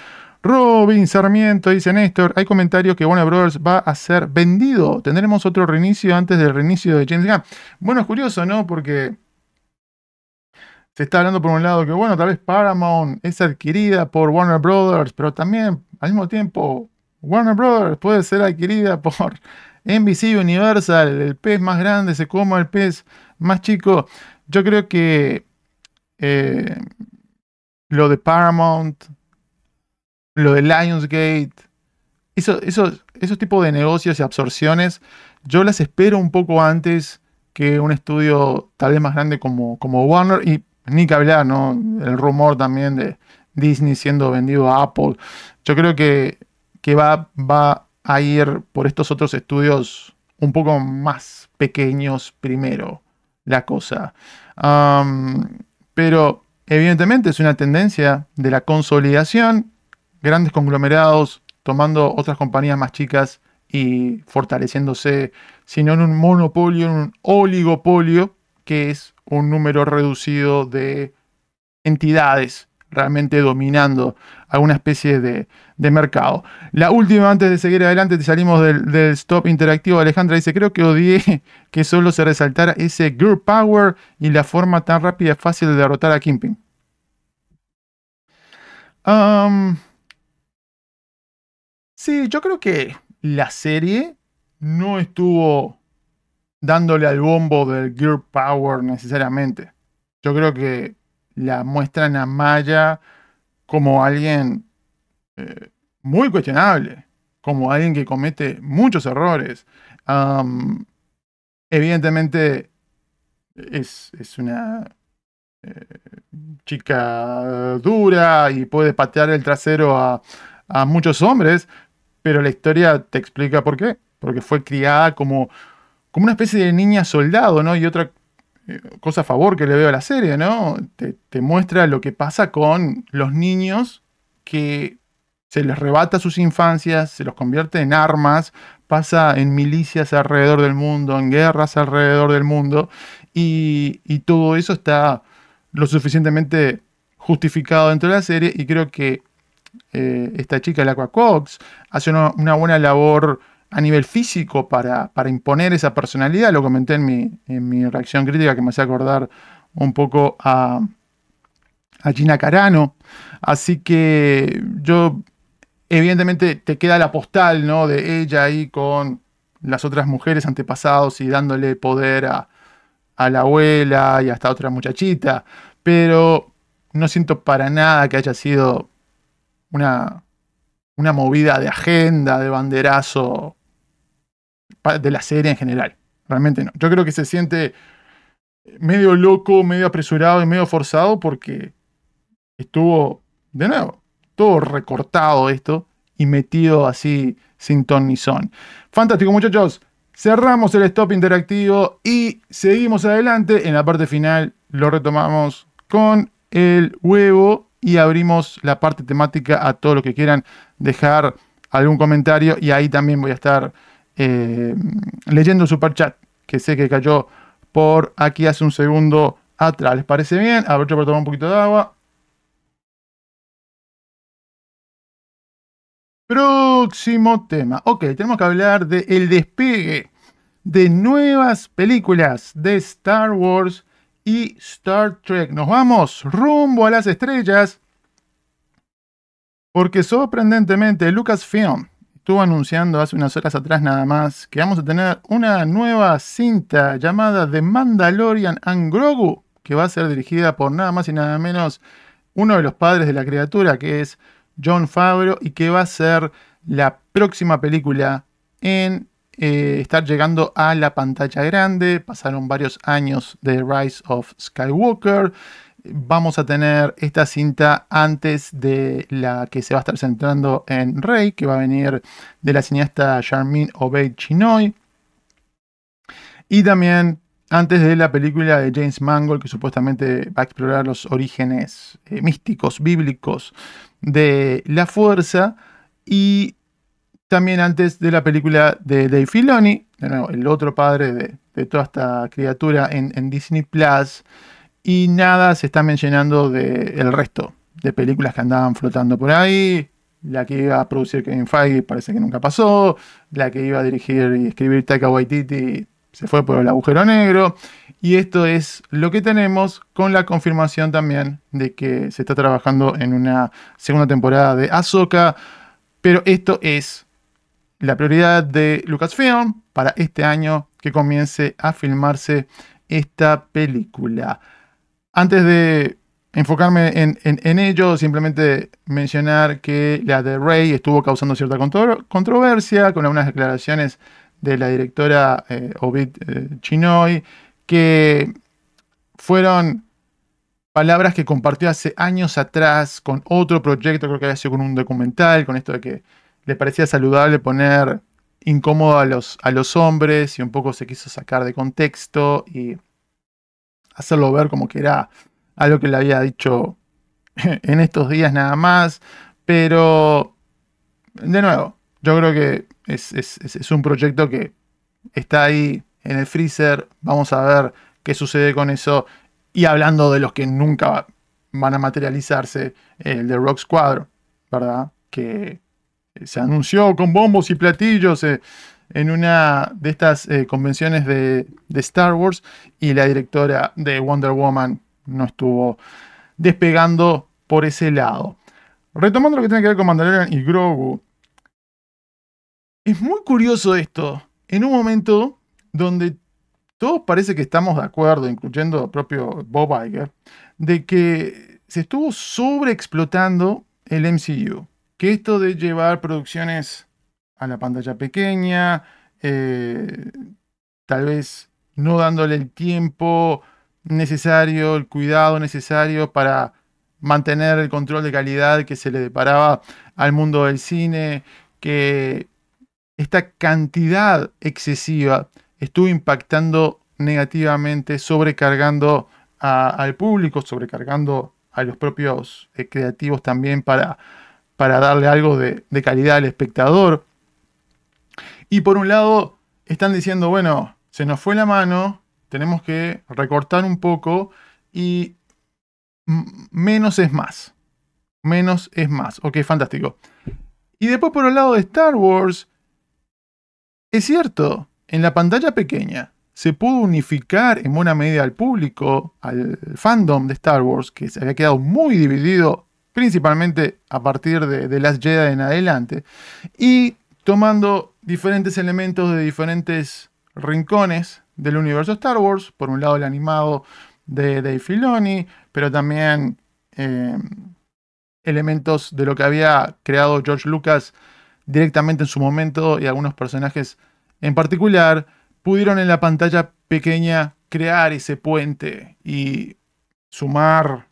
Robin Sarmiento dice Néstor, hay comentarios que Warner Brothers va a ser vendido. Tendremos otro reinicio antes del reinicio de James Gunn. Bueno, es curioso, ¿no? Porque se está hablando por un lado que, bueno, tal vez Paramount es adquirida por Warner Brothers, pero también al mismo tiempo Warner Brothers puede ser adquirida por NBC Universal, el pez más grande se coma el pez más chico. Yo creo que eh, lo de Paramount, lo de Lionsgate, eso, esos tipos de negocios y absorciones, yo las espero un poco antes que un estudio tal vez más grande como, como Warner y ni que hablar, ¿no? El rumor también de, Disney siendo vendido a Apple. Yo creo que, que va, va a ir por estos otros estudios un poco más pequeños primero la cosa. pero evidentemente es una tendencia de la consolidación, grandes conglomerados tomando otras compañías más chicas y fortaleciéndose, sino en un monopolio, en un oligopolio, que es un número reducido de entidades realmente dominando alguna especie de, mercado. La última, antes de seguir adelante, te salimos del, stop interactivo. Alejandra dice, creo que odié que solo se resaltara ese Girl Power y la forma tan rápida y fácil de derrotar a Kimping. sí, yo creo que la serie no estuvo dándole al bombo del Girl Power necesariamente. Yo creo que la muestran a Maya como alguien eh, muy cuestionable, como alguien que comete muchos errores. evidentemente es, una eh, chica dura y puede patear el trasero a, a muchos hombres, pero la historia te explica por qué. Porque fue criada como, como una especie de niña soldado, ¿no? Y otra cosa a favor que le veo a la serie, ¿no? Te, muestra lo que pasa con los niños que se les rebata sus infancias, se los convierte en armas, pasa en milicias alrededor del mundo, en guerras alrededor del mundo, y, todo eso está lo suficientemente justificado dentro de la serie, y creo que eh, esta chica, la Cox, hace una buena labor a nivel físico para, imponer esa personalidad. Lo comenté en mi, en mi, reacción crítica que me hace acordar un poco a, a Gina Carano. Así que yo, evidentemente, te queda la postal ¿no? de ella ahí con las otras mujeres antepasados y dándole poder a, a la abuela y hasta otra muchachita. Pero no siento para nada que haya sido una, una movida de agenda, de banderazo de la serie en general. Realmente no. Yo creo que se siente medio loco, medio apresurado y medio forzado porque estuvo, de nuevo, todo recortado esto y metido así sin ton ni son. Fantástico muchachos. Cerramos el stop interactivo y seguimos adelante. En la parte final lo retomamos con el huevo y abrimos la parte temática a todos los que quieran dejar algún comentario y ahí también voy a estar eh, leyendo super chat, que sé que cayó por aquí hace un segundo atrás. ¿Les parece bien? Aprovecho para tomar un poquito de agua. Próximo tema. Ok, tenemos que hablar del el despegue de nuevas películas de Star Wars y Star Trek. Nos vamos rumbo a las estrellas. Porque sorprendentemente Lucasfilm estuvo anunciando hace unas horas atrás nada más que vamos a tener una nueva cinta llamada The Mandalorian and Grogu, que va a ser dirigida por nada más y nada menos uno de los padres de la criatura, que es John Favreau, y que va a ser la próxima película en eh, estar llegando a la pantalla grande. Pasaron varios años de Rise of Skywalker vamos a tener esta cinta antes de la que se va a estar centrando en Rey, que va a venir de la cineasta Charmin Obey Chinoy. Y también antes de la película de James Mangold, que supuestamente va a explorar los orígenes eh, místicos, bíblicos de la fuerza. Y también antes de la película de Dave Filoni, el otro padre de, toda esta criatura en Disney Plus y nada se está mencionando del resto de películas que andaban flotando por ahí. La que iba a producir Kevin Feige parece que nunca pasó. La que iba a dirigir y escribir Taika Waititi se fue por el agujero negro. Y esto es lo que tenemos con la confirmación también de que se está trabajando en una segunda temporada de Ahsoka. Pero esto es la prioridad de Lucasfilm para este año que comience a filmarse esta película. Antes de enfocarme en, ello, simplemente mencionar que la de Rey estuvo causando cierta controversia con algunas declaraciones de la directora eh, Ovid eh, Chinoy que fueron palabras que compartió hace años atrás con otro proyecto, creo que había sido con un documental, con esto de que le parecía saludable poner incómodo a los, a los hombres y un poco se quiso sacar de contexto y hacerlo ver como que era algo que le había dicho en estos días nada más, pero de nuevo, yo creo que es, un proyecto que está ahí en el freezer, vamos a ver qué sucede con eso y hablando de los que nunca van a materializarse, el de Rock Squadron, ¿verdad? Que se anunció con bombos y platillos eh, en una de estas eh, convenciones de, Star Wars y la directora de Wonder Woman no estuvo despegando por ese lado. Retomando lo que tiene que ver con Mandalorian y Grogu, es muy curioso esto. En un momento donde todos parece que estamos de acuerdo, incluyendo el propio Bob Iger, de que se estuvo sobreexplotando el MCU. Que esto de llevar producciones a la pantalla pequeña, eh, tal vez no dándole el tiempo necesario, el cuidado necesario para mantener el control de calidad que se le deparaba al mundo del cine, que esta cantidad excesiva estuvo impactando negativamente, sobrecargando al público, sobrecargando a los propios eh, creativos también para, para darle algo de, calidad al espectador. Y por un lado, están diciendo, bueno, se nos fue la mano, tenemos que recortar un poco y menos es más. Menos es más. Ok, fantástico. Y después por el lado de Star Wars, es cierto, en la pantalla pequeña se pudo unificar en buena medida al público, al fandom de Star Wars, que se había quedado muy dividido, principalmente a partir de, de Last Jedi en adelante, y tomando diferentes elementos de diferentes rincones del universo Star Wars, por un lado el animado de Dave Filoni, pero también eh, elementos de lo que había creado George Lucas directamente en su momento y algunos personajes en particular, pudieron en la pantalla pequeña crear ese puente y sumar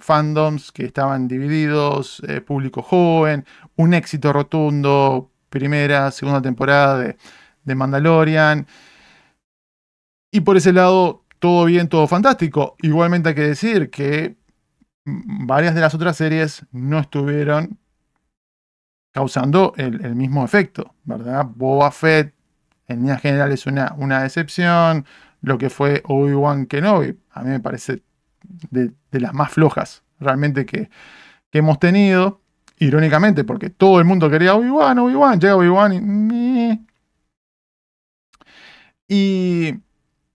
fandoms que estaban divididos, eh, público joven, un éxito rotundo, primera, segunda temporada de, de Mandalorian. Y por ese lado, todo bien, todo fantástico. Igualmente hay que decir que varias de las otras series no estuvieron causando el, mismo efecto, ¿verdad? Boba Fett en línea general es una, una decepción. Lo que fue Obi-Wan Kenobi, a mí me parece de, las más flojas realmente que, hemos tenido. Irónicamente, porque todo el mundo quería Obi-Wan, Obi-Wan, llega Obi-Wan y... Y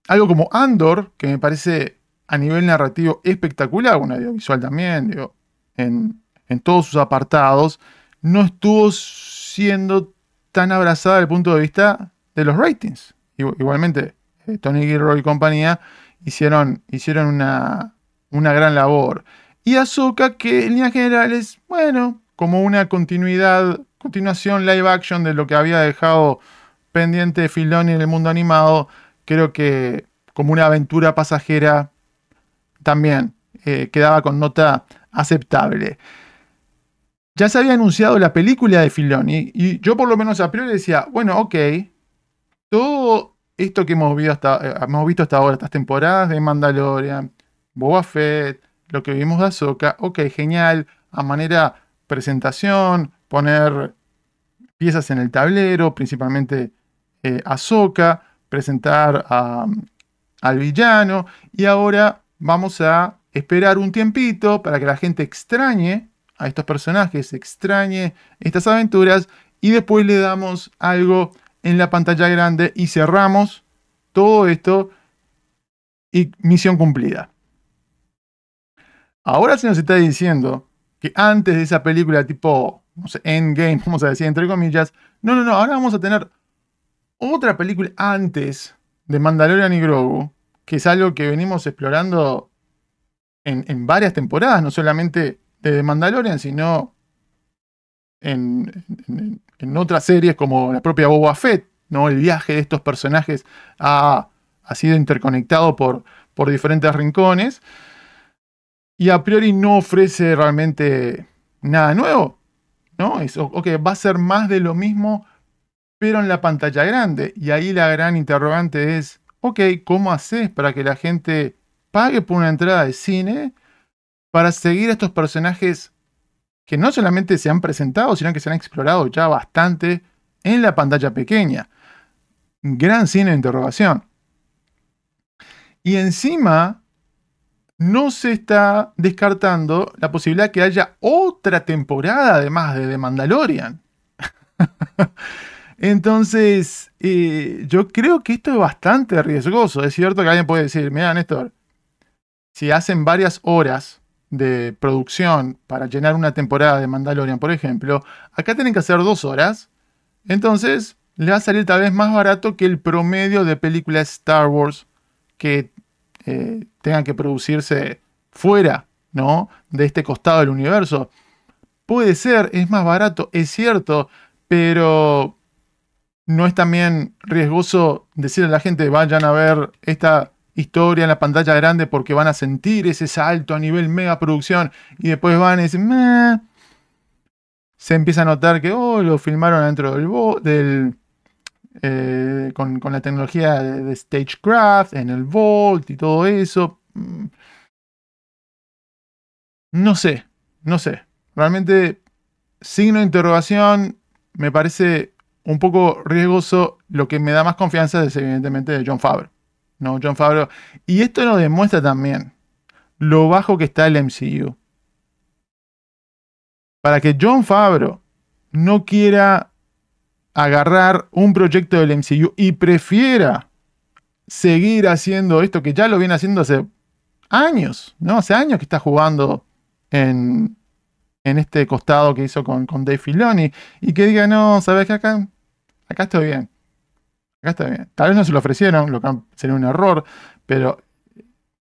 algo como Andor, que me parece a nivel narrativo espectacular, un audiovisual también, digo, en, en todos sus apartados, no estuvo siendo tan abrazada desde el punto de vista de los ratings. Igualmente, eh, Tony Gilroy y compañía hicieron, hicieron una, una gran labor. Y Ahsoka, que en líneas generales, bueno, como una continuidad, continuación live action de lo que había dejado pendiente Filoni en el mundo animado, creo que como una aventura pasajera también eh, quedaba con nota aceptable. Ya se había anunciado la película de Filoni y yo por lo menos a priori decía, bueno, ok, todo esto que hemos, visto hasta, eh, hemos visto hasta ahora, estas temporadas de Mandalorian, Boba Fett, lo que vimos de Ahsoka, ok, genial, a manera presentación, poner piezas en el tablero, principalmente eh, Ahsoka, presentar al villano, y ahora vamos a esperar un tiempito para que la gente extrañe a estos personajes, extrañe estas aventuras, y después le damos algo en la pantalla grande y cerramos todo esto y misión cumplida. Ahora se nos está diciendo antes de esa película tipo, Endgame, vamos a decir entre comillas, no, no, no, ahora vamos a tener otra película antes de Mandalorian y Grogu, que es algo que venimos explorando en, varias temporadas, no solamente de Mandalorian, sino en, otras series como la propia Boba Fett, ¿no? El viaje de estos personajes ha, sido interconectado por, por diferentes rincones. Y a priori no ofrece realmente nada nuevo. ¿No? Es, ok, va a ser más de lo mismo, pero en la pantalla grande. Y ahí la gran interrogante es, ok, ¿cómo haces para que la gente pague por una entrada de cine para seguir a estos personajes que no solamente se han presentado, sino que se han explorado ya bastante en la pantalla pequeña? Gran cine de interrogación. Y encima, no se está descartando la posibilidad que haya otra temporada además de The Mandalorian. Entonces, eh, yo creo que esto es bastante riesgoso. Es cierto que alguien puede decir, mira, Néstor, si hacen varias horas de producción para llenar una temporada de Mandalorian, por ejemplo, acá tienen que hacer dos horas. Entonces, le va a salir tal vez más barato que el promedio de películas Star Wars que eh, tengan que producirse fuera, ¿no? De este costado del universo. Puede ser, es más barato, es cierto, pero no es también riesgoso decirle a la gente vayan a ver esta historia en la pantalla grande porque van a sentir ese salto a nivel mega producción y después van y dicen, se empieza a notar que, oh, lo filmaron dentro del, del eh, con, la tecnología de, Stagecraft, en el Vault y todo eso. Mm. No sé, no sé. Realmente, signo de interrogación me parece un poco riesgoso. Lo que me da más confianza es evidentemente de John Favreau. No, John Favreau. Y esto nos demuestra también lo bajo que está el MCU. Para que John Favreau no quiera agarrar un proyecto del MCU y prefiera seguir haciendo esto que ya lo viene haciendo hace años, ¿no? Hace años que está jugando en, en este costado que hizo con, con Dave Filoni y que diga, no, ¿sabes qué? Acá, acá estoy bien. Acá estoy bien. Tal vez no se lo ofrecieron, lo que sería un error, pero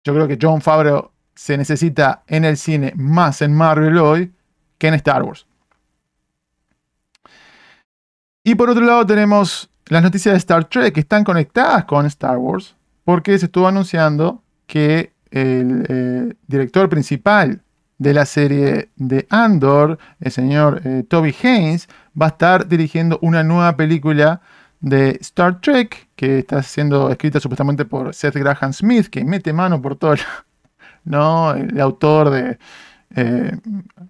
yo creo que John Favreau se necesita en el cine más en Marvel hoy que en Star Wars. Y por otro lado tenemos las noticias de Star Trek que están conectadas con Star Wars, porque se estuvo anunciando que el eh, director principal de la serie de Andor, el señor eh, Toby Haynes, va a estar dirigiendo una nueva película de Star Trek que está siendo escrita supuestamente por Seth Graham Smith, que mete mano por todo, ¿no? El autor de eh,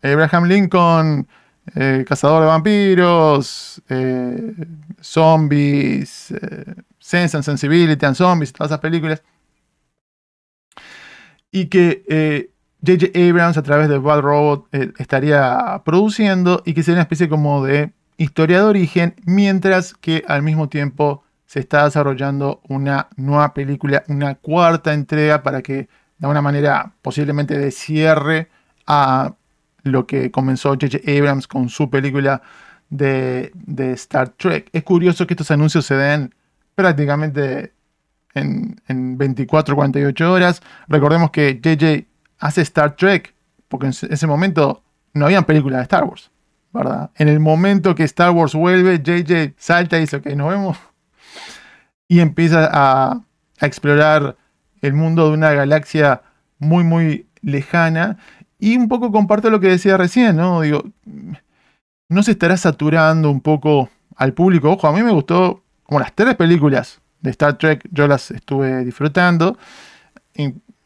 Abraham Lincoln, eh, Cazador de vampiros, eh, zombies, eh, Sense and Sensibility and Zombies, todas esas películas. Y que J.J. Abrams a través de Bad Robot estaría produciendo y que sería una especie como de historia de origen, mientras que al mismo tiempo se está desarrollando una nueva película, una cuarta entrega para que de alguna manera posiblemente de cierre a lo que comenzó J.J. Abrams con su película de, Star Trek. Es curioso que estos anuncios se den prácticamente en, en 24 48 horas. Recordemos que J.J. hace Star Trek porque en ese momento no habían películas de Star Wars, ¿verdad? En el momento que Star Wars vuelve, JJ salta y dice, ok, nos vemos. Y empieza a, a explorar el mundo de una galaxia muy, muy lejana y un poco comparto lo que decía recién, ¿no? Digo, no se estará saturando un poco al público. Ojo, a mí me gustó como las tres películas de Star Trek, yo las estuve disfrutando,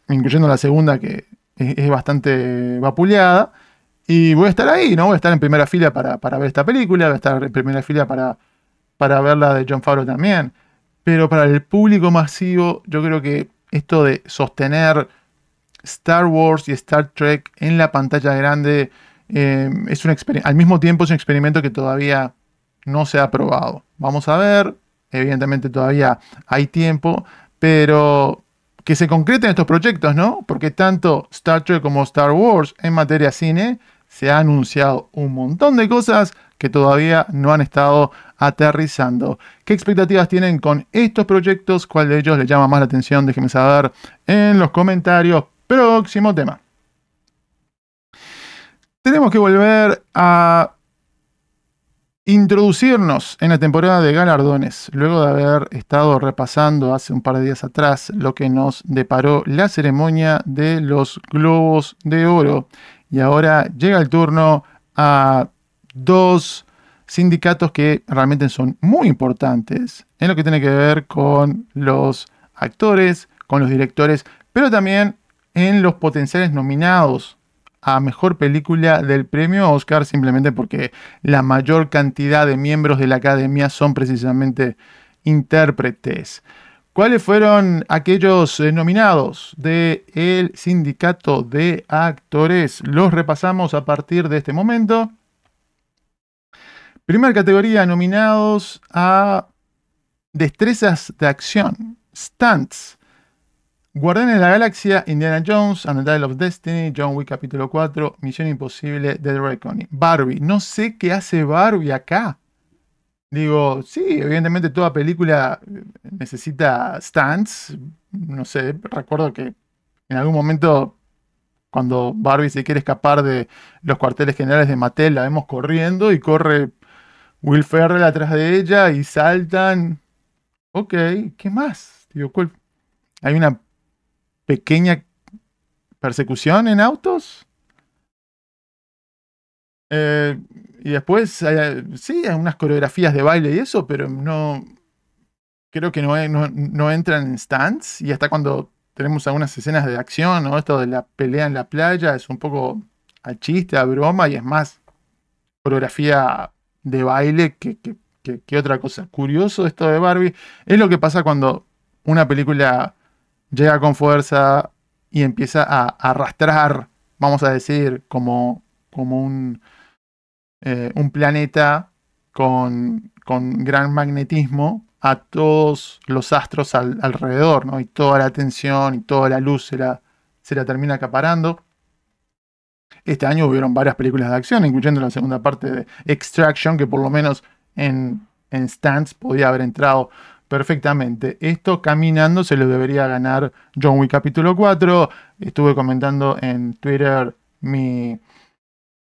incluyendo la segunda que es, bastante vapuleada. Y voy a estar ahí, ¿no? Voy a estar en primera fila para, ver esta película, voy a estar en primera fila para, para ver la de John Favreau también. Pero para el público masivo, yo creo que esto de sostener Star Wars y Star Trek en la pantalla grande eh, es un al mismo tiempo es un experimento que todavía no se ha probado. Vamos a ver, evidentemente todavía hay tiempo, pero que se concreten estos proyectos, ¿no? Porque tanto Star Trek como Star Wars en materia cine se ha anunciado un montón de cosas que todavía no han estado aterrizando. ¿Qué expectativas tienen con estos proyectos? ¿Cuál de ellos les llama más la atención? Déjenme saber en los comentarios. Próximo tema. Tenemos que volver a introducirnos en la temporada de galardones, luego de haber estado repasando hace un par de días atrás lo que nos deparó la ceremonia de los Globos de Oro. Y ahora llega el turno a dos sindicatos que realmente son muy importantes en lo que tiene que ver con los actores, con los directores, pero también en los potenciales nominados a mejor película del premio Oscar simplemente porque la mayor cantidad de miembros de la academia son precisamente intérpretes. ¿Cuáles fueron aquellos eh, nominados del el sindicato de actores? Los repasamos a partir de este momento. Primera categoría, nominados a destrezas de acción, stunts. Guardianes de la Galaxia, Indiana Jones, And the Dial of Destiny, John Wick capítulo 4, Misión Imposible, Dead Reckoning. Barbie, no sé qué hace Barbie acá. Digo, sí, evidentemente toda película eh, necesita stunts. No sé, recuerdo que en algún momento cuando Barbie se quiere escapar de los cuarteles generales de Mattel, la vemos corriendo y corre Will Ferrell atrás de ella y saltan. Ok, ¿qué más? Digo, Hay una pequeña persecución en autos. Eh, y después, sí, hay unas coreografías de baile y eso, pero no. Creo que no, no, entran en stands. Y hasta cuando tenemos algunas escenas de acción, ¿no? Esto de la pelea en la playa es un poco a chiste, a broma, y es más coreografía de baile que, que otra cosa. Curioso esto de Barbie es lo que pasa cuando una película llega con fuerza y empieza a arrastrar, vamos a decir, como, como un, eh, un planeta con, con, gran magnetismo a todos los astros alrededor, ¿no? Y toda la atención y toda la luz se la, se la termina acaparando. Este año hubieron varias películas de acción, incluyendo la segunda parte de Extraction, que por lo menos en, en stands podía haber entrado perfectamente. Esto caminando se lo debería ganar John Wick capítulo 4. Estuve comentando en Twitter mi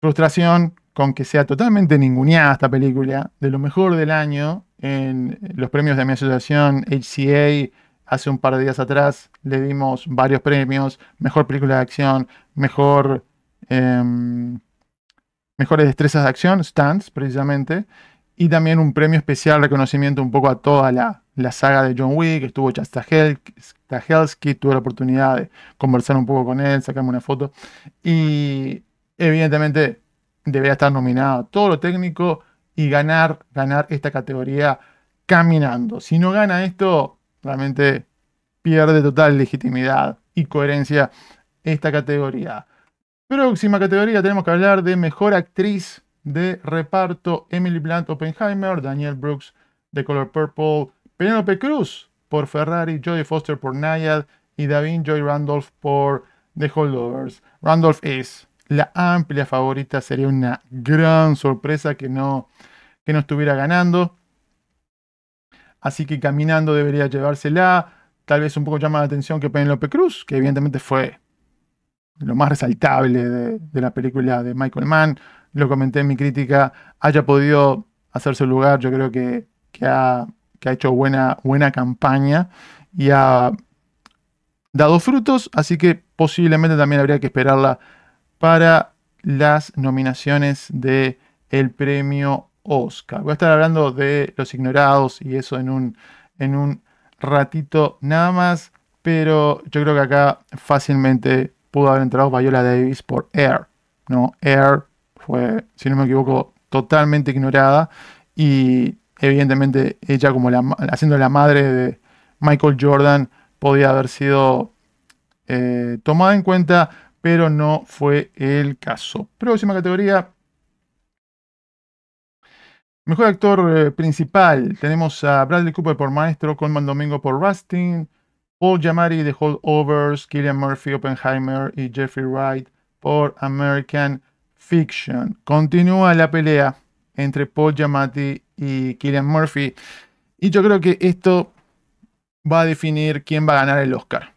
frustración con que sea totalmente ninguneada esta película, de lo mejor del año, en los premios de mi asociación HCA. Hace un par de días atrás le dimos varios premios, mejor película de acción, mejor em, mejores destrezas de acción, stunts precisamente, y también un premio especial reconocimiento un poco a toda la, la saga de John Wick, estuvo Stahelski, tuve la oportunidad de conversar un poco con él, sacarme una foto. Y evidentemente debería estar nominado todo lo técnico y ganar, ganar esta categoría caminando. Si no gana esto, realmente pierde total legitimidad y coherencia esta categoría. Próxima categoría tenemos que hablar de mejor actriz de reparto Emily Blunt Oppenheimer, Daniel Brooks de Color Purple, Penelope Cruz por Ferrari, Jodie Foster por Nayad y Davin Joy Randolph por The Holdovers. Randolph es la amplia favorita, sería una gran sorpresa que no, que no estuviera ganando. Así que caminando debería llevársela. Tal vez un poco llama la atención que Penelope Cruz, que evidentemente fue lo más resaltable de, la película de Michael Mann. Lo comenté en mi crítica, haya podido hacer su lugar. Yo creo que, que ha que ha hecho buena, buena campaña y ha dado frutos, así que posiblemente también habría que esperarla para las nominaciones de premio Oscar. Voy a estar hablando de los ignorados y eso en un, en un ratito nada más, pero yo creo que acá fácilmente pudo haber entrado Viola Davis por Air. ¿no? Air fue, si no me equivoco, totalmente ignorada y evidentemente ella como la, haciendo la madre de Michael Jordan podía haber sido eh, tomada en cuenta, pero no fue el caso. Próxima categoría. Mejor actor eh, principal. Tenemos a Bradley Cooper por Maestro, Colman Domingo por Rustin, Paul Giamatti de Holdovers, Killian Murphy, Oppenheimer y Jeffrey Wright por American Fiction. Continúa la pelea entre Paul Giamatti y Killian Murphy. Y yo creo que esto va a definir quién va a ganar el Oscar.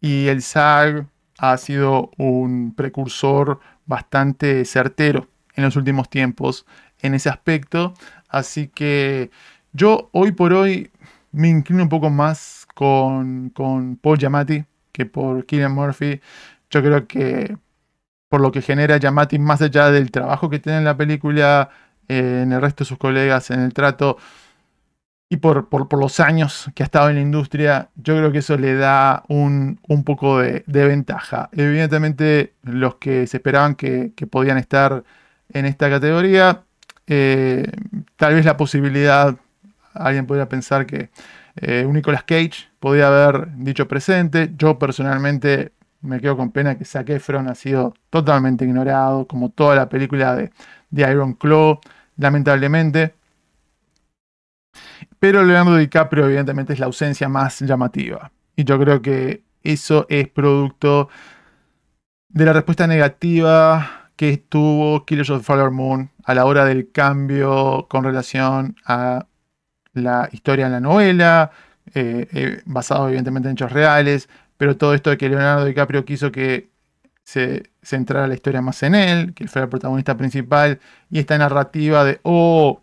Y el SAG ha sido un precursor bastante certero en los últimos tiempos en ese aspecto. Así que yo hoy por hoy me inclino un poco más con, con Paul Giamatti que por Killian Murphy. Yo creo que por lo que genera Giamatti, más allá del trabajo que tiene en la película, eh, en el resto de sus colegas, en el trato, y por, por, los años que ha estado en la industria, yo creo que eso le da un, un poco de, ventaja. Evidentemente, los que se esperaban que, que podían estar en esta categoría, eh, tal vez la posibilidad, alguien podría pensar que eh, un Nicolas Cage podía haber dicho presente. Yo personalmente me quedo con pena que Zac Efron ha sido totalmente ignorado, como toda la película de, de Iron Claw, lamentablemente. Pero Leonardo DiCaprio evidentemente es la ausencia más llamativa. Y yo creo que eso es producto de la respuesta negativa que tuvo Killers of the Flower Moon a la hora del cambio con relación a la historia en la novela, eh, eh, basado evidentemente en hechos reales, pero todo esto de que Leonardo DiCaprio quiso que se centrara la historia más en él, que él fuera el protagonista principal, y esta narrativa de, oh,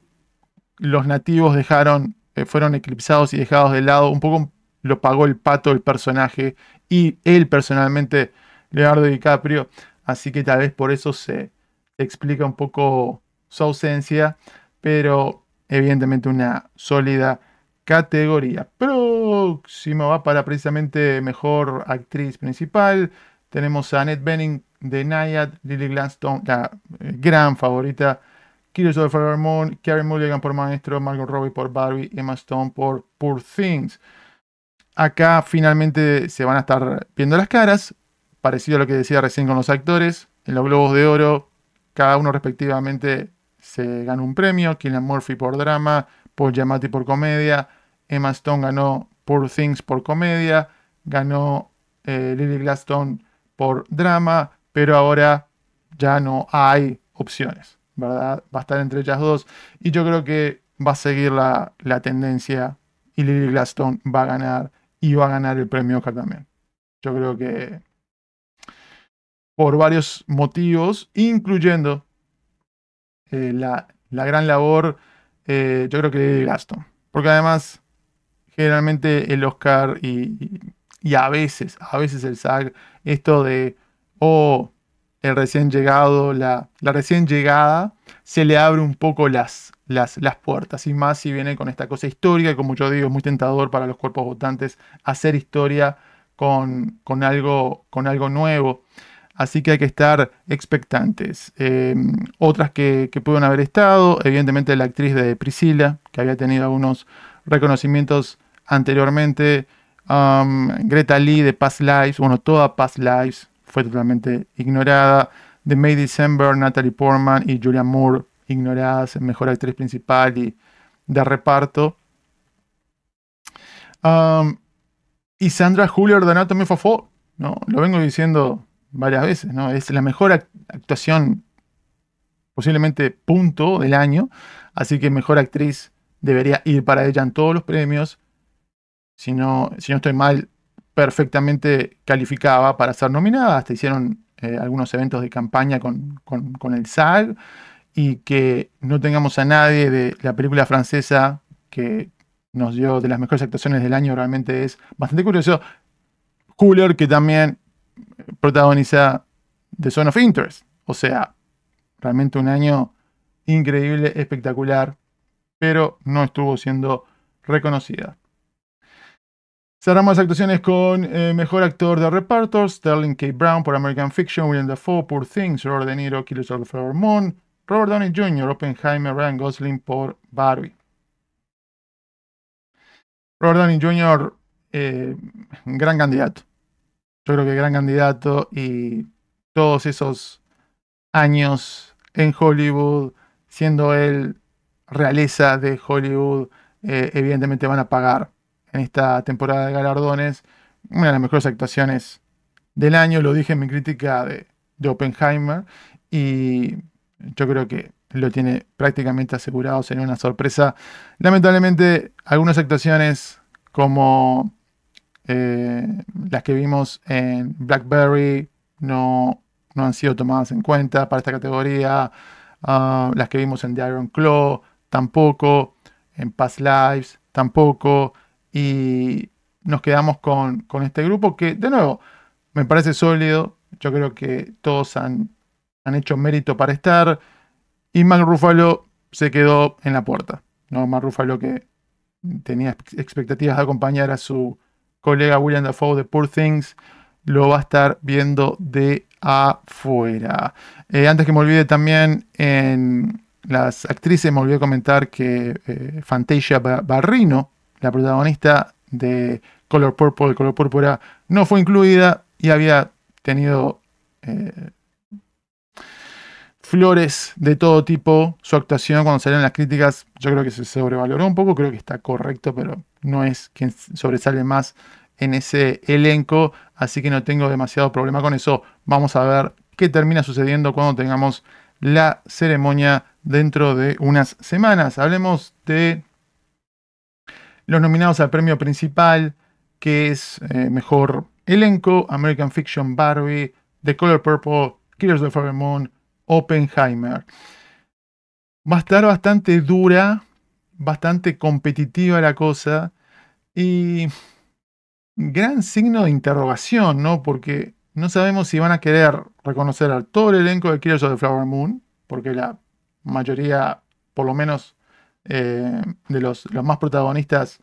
los nativos dejaron, eh, fueron eclipsados y dejados de lado, un poco lo pagó el pato el personaje y él personalmente, Leonardo DiCaprio, así que tal vez por eso se explica un poco su ausencia, pero evidentemente una sólida categoría. Próximo va para precisamente mejor actriz principal. Tenemos a Annette Bening de Nayad, Lily Gladstone, la eh, gran favorita of the Flower Moon, Carrie Mulligan por Maestro, Margot Robbie por Barbie, Emma Stone por Poor Things. Acá finalmente se van a estar viendo las caras, parecido a lo que decía recién con los actores. En los Globos de Oro, cada uno respectivamente se ganó un premio. Killian Murphy por drama, Paul Giamatti por comedia, Emma Stone ganó Poor Things por comedia, ganó eh, Lily Gladstone por drama, pero ahora ya no hay opciones. ¿verdad? Va a estar entre ellas dos. Y yo creo que va a seguir la, tendencia y Lily Gladstone va a ganar y va a ganar el premio Oscar también. Yo creo que por varios motivos, incluyendo eh, la, gran labor, eh, yo creo que Lily Gladstone. Porque además, generalmente el Oscar y, y, a veces, a veces el SAG, esto de, oh, el recién llegado, la, recién llegada, se le abre un poco las, las, las, puertas. Y más si viene con esta cosa histórica, como yo digo, es muy tentador para los cuerpos votantes hacer historia con, con, algo, con algo nuevo. Así que hay que estar expectantes. Em, otras que, que pueden haber estado, evidentemente la actriz de Priscila, que había tenido algunos reconocimientos anteriormente. Greta Lee de Past Lives, bueno, toda Past Lives, fue totalmente ignorada. The May December, Natalie Portman y Julia Moore ignoradas Mejor Actriz Principal y de reparto. Y Sandra Julier de Anatomy of a ¿no? Lo vengo diciendo varias veces, ¿no? Es la mejor actuación, posiblemente punto del año, así que Mejor Actriz debería ir para ella en todos los premios. Si no, estoy mal, perfectamente calificaba para ser nominada. Hasta hicieron eh, algunos eventos de campaña con, el SAG. Y que no tengamos a nadie de la película francesa que nos dio de las mejores actuaciones del año realmente es bastante curioso. Cooler, que también protagoniza The Zone of Interest. O sea, realmente un año increíble, espectacular, pero no estuvo siendo reconocida. Cerramos las actuaciones con eh, Mejor Actor de Reparto, Sterling K. Brown por American Fiction, William Dafoe por Things, Robert De Niro, Killers of the Moon, Robert Downey Jr., Oppenheimer, Ryan Gosling por Barbie. Robert Downey Jr., eh, gran candidato. Yo creo que gran candidato y todos esos años en Hollywood, siendo él realeza de Hollywood, eh, evidentemente van a pagar en esta temporada de galardones. Una de las mejores actuaciones del año, lo dije en mi crítica de, Oppenheimer. Y yo creo que lo tiene prácticamente asegurado, sería una sorpresa. Lamentablemente, algunas actuaciones como eh, las que vimos en Blackberry no, no, han sido tomadas en cuenta para esta categoría. Ah, las que vimos en The Iron Claw, tampoco. En Past Lives, tampoco. Y nos quedamos con, con este grupo que, de nuevo, me parece sólido. Yo creo que todos han, han hecho mérito para estar. Y Mark Ruffalo se quedó en la puerta. ¿no? Mark Ruffalo que tenía expectativas de acompañar a su colega William Dafoe de Poor Things, lo va a estar viendo de afuera. Eh, antes que me olvide también en las actrices, me olvidé comentar que eh, Fantasia Barrino, la protagonista de Color Purple, Color Púrpura, no fue incluida y había tenido eh, flores de todo tipo. Su actuación cuando salieron las críticas, yo creo que se sobrevaloró un poco, creo que está correcto, pero no es quien sobresale más en ese elenco, así que no tengo demasiado problema con eso. Vamos a ver qué termina sucediendo cuando tengamos la ceremonia dentro de unas semanas. Hablemos de los nominados al premio principal, que es eh, mejor elenco, American Fiction Barbie, The Color Purple, Killers of the Moon, Oppenheimer. Va a estar bastante dura, bastante competitiva la cosa y gran signo de interrogación, ¿no? Porque no sabemos si van a querer reconocer a todo el elenco de Killers of the Flower Moon, porque la mayoría, por lo menos eh, de los, más protagonistas,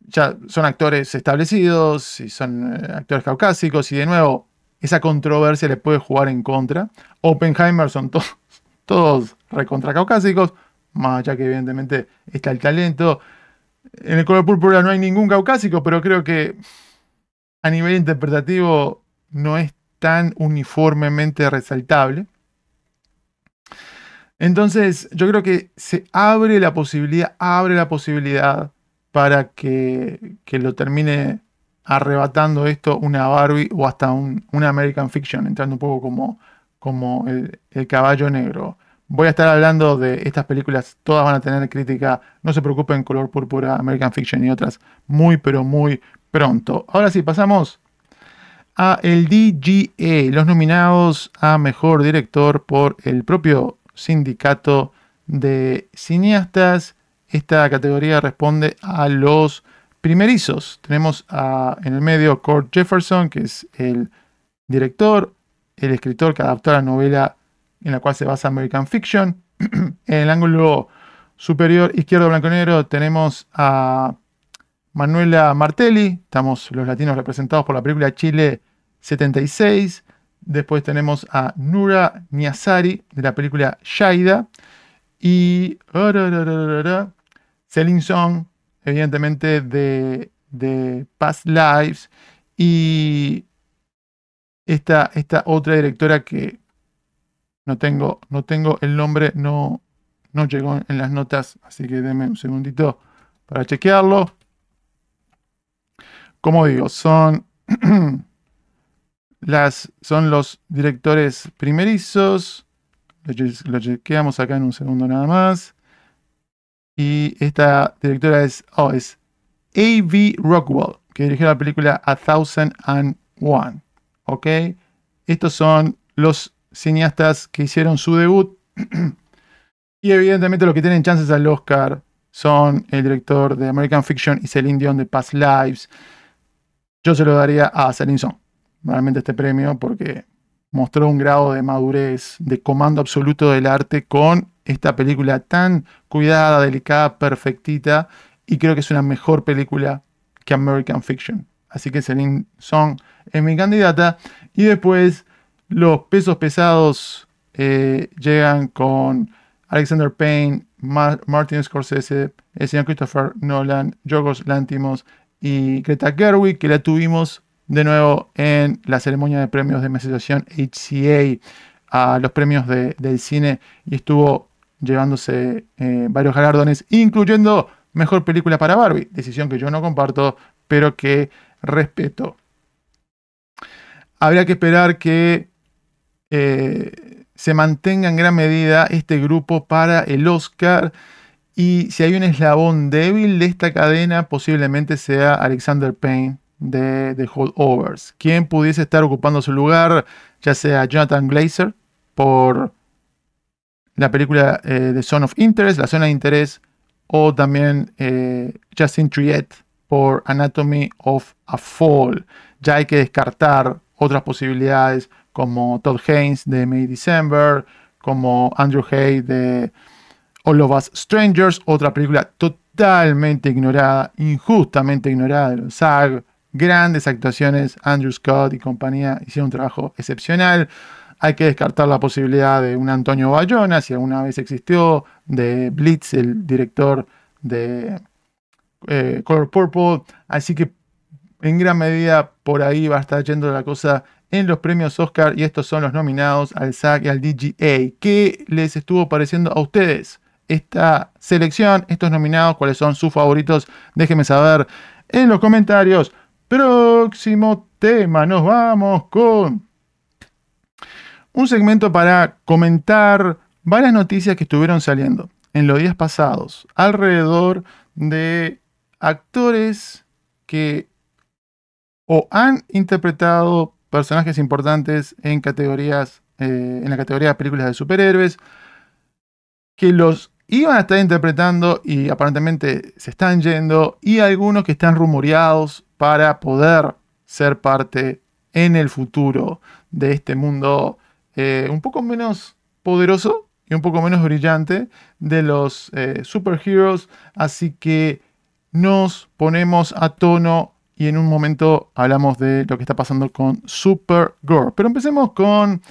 ya son actores establecidos y son eh, actores caucásicos y de nuevo esa controversia le puede jugar en contra. Oppenheimer son todos, todos recontra caucásicos, más allá que evidentemente está el talento. En el color púrpura no hay ningún caucásico, pero creo que a nivel interpretativo no es tan uniformemente resaltable. Entonces, yo creo que se abre la posibilidad, abre la posibilidad para que, que lo termine arrebatando esto una Barbie o hasta un, una American Fiction, entrando un poco como, como el, caballo negro. Voy a estar hablando de estas películas, todas van a tener crítica, no se preocupen, color púrpura, American Fiction y otras, muy pero muy pronto. Ahora sí, pasamos a el DGA, los nominados a Mejor Director por el propio sindicato de cineastas. Esta categoría responde a los primerizos. Tenemos en el medio Kurt Jefferson, que es el director, el escritor que adaptó la novela en la cual se basa American Fiction. en el ángulo superior izquierdo blanco negro tenemos a Manuela Martelli, estamos los latinos representados por la película Chile 76. Después tenemos a Nura Niazari de la película Shaida. Y Celine Song evidentemente, de, Past Lives y esta, esta, otra directora que no tengo, no tengo el nombre, no, no llegó en las notas, así que denme un segundito para chequearlo. Como digo, son, las, son los directores primerizos. Lo chequeamos acá en un segundo nada más. Y esta directora es, oh, es A.V. Rockwell, que dirigió la película A Thousand and One. ¿Ok? Estos son los cineastas que hicieron su debut. y evidentemente los que tienen chances al Oscar son el director de American Fiction y Celine Dion de Past Lives. Yo se lo daría a Celine Song, realmente este premio, porque mostró un grado de madurez, de comando absoluto del arte con esta película tan cuidada, delicada, perfectita, y creo que es una mejor película que American Fiction. Así que Celine Song es mi candidata. Y después los pesos pesados eh, llegan con Alexander Payne, Martin Scorsese, el señor Christopher Nolan, Yorgos Lantimos y Greta Gerwig, que la tuvimos de nuevo en la ceremonia de premios de mi asociación HCA a los premios del cine y estuvo llevándose eh, varios galardones, incluyendo Mejor Película para Barbie, decisión que yo no comparto, pero que respeto. Habría que esperar que eh, se mantenga en gran medida este grupo para el Oscar. Y si hay un eslabón débil de esta cadena, posiblemente sea Alexander Payne de The Holdovers. Quien pudiese estar ocupando su lugar, ya sea Jonathan Glazer por la película eh, The Zone of Interest, La Zona de Interés, o también eh, Justin Triet por Anatomy of a Fall. Ya hay que descartar otras posibilidades como Todd Haynes de May December, como Andrew Hay de All of Us Strangers, otra película totalmente ignorada, injustamente ignorada de SAG. Grandes actuaciones, Andrew Scott y compañía hicieron un trabajo excepcional. Hay que descartar la posibilidad de un Antonio Bayona, si alguna vez existió, de Blitz, el director de eh, Color Purple. Así que en gran medida por ahí va a estar yendo la cosa en los premios Oscar y estos son los nominados al SAG y al DGA. ¿Qué les estuvo pareciendo a ustedes esta selección, estos nominados? ¿Cuáles son sus favoritos? Déjenme saber en los comentarios. Próximo tema, nos vamos con un segmento para comentar varias noticias que estuvieron saliendo en los días pasados alrededor de actores que o han interpretado personajes importantes en categorías, eh, en la categoría de películas de superhéroes, que los iban a estar interpretando y aparentemente se están yendo, y algunos que están rumoreados para poder ser parte en el futuro de este mundo eh, un poco menos poderoso y un poco menos brillante de los eh, superheroes. Así que nos ponemos a tono y en un momento hablamos de lo que está pasando con Supergirl. Pero empecemos con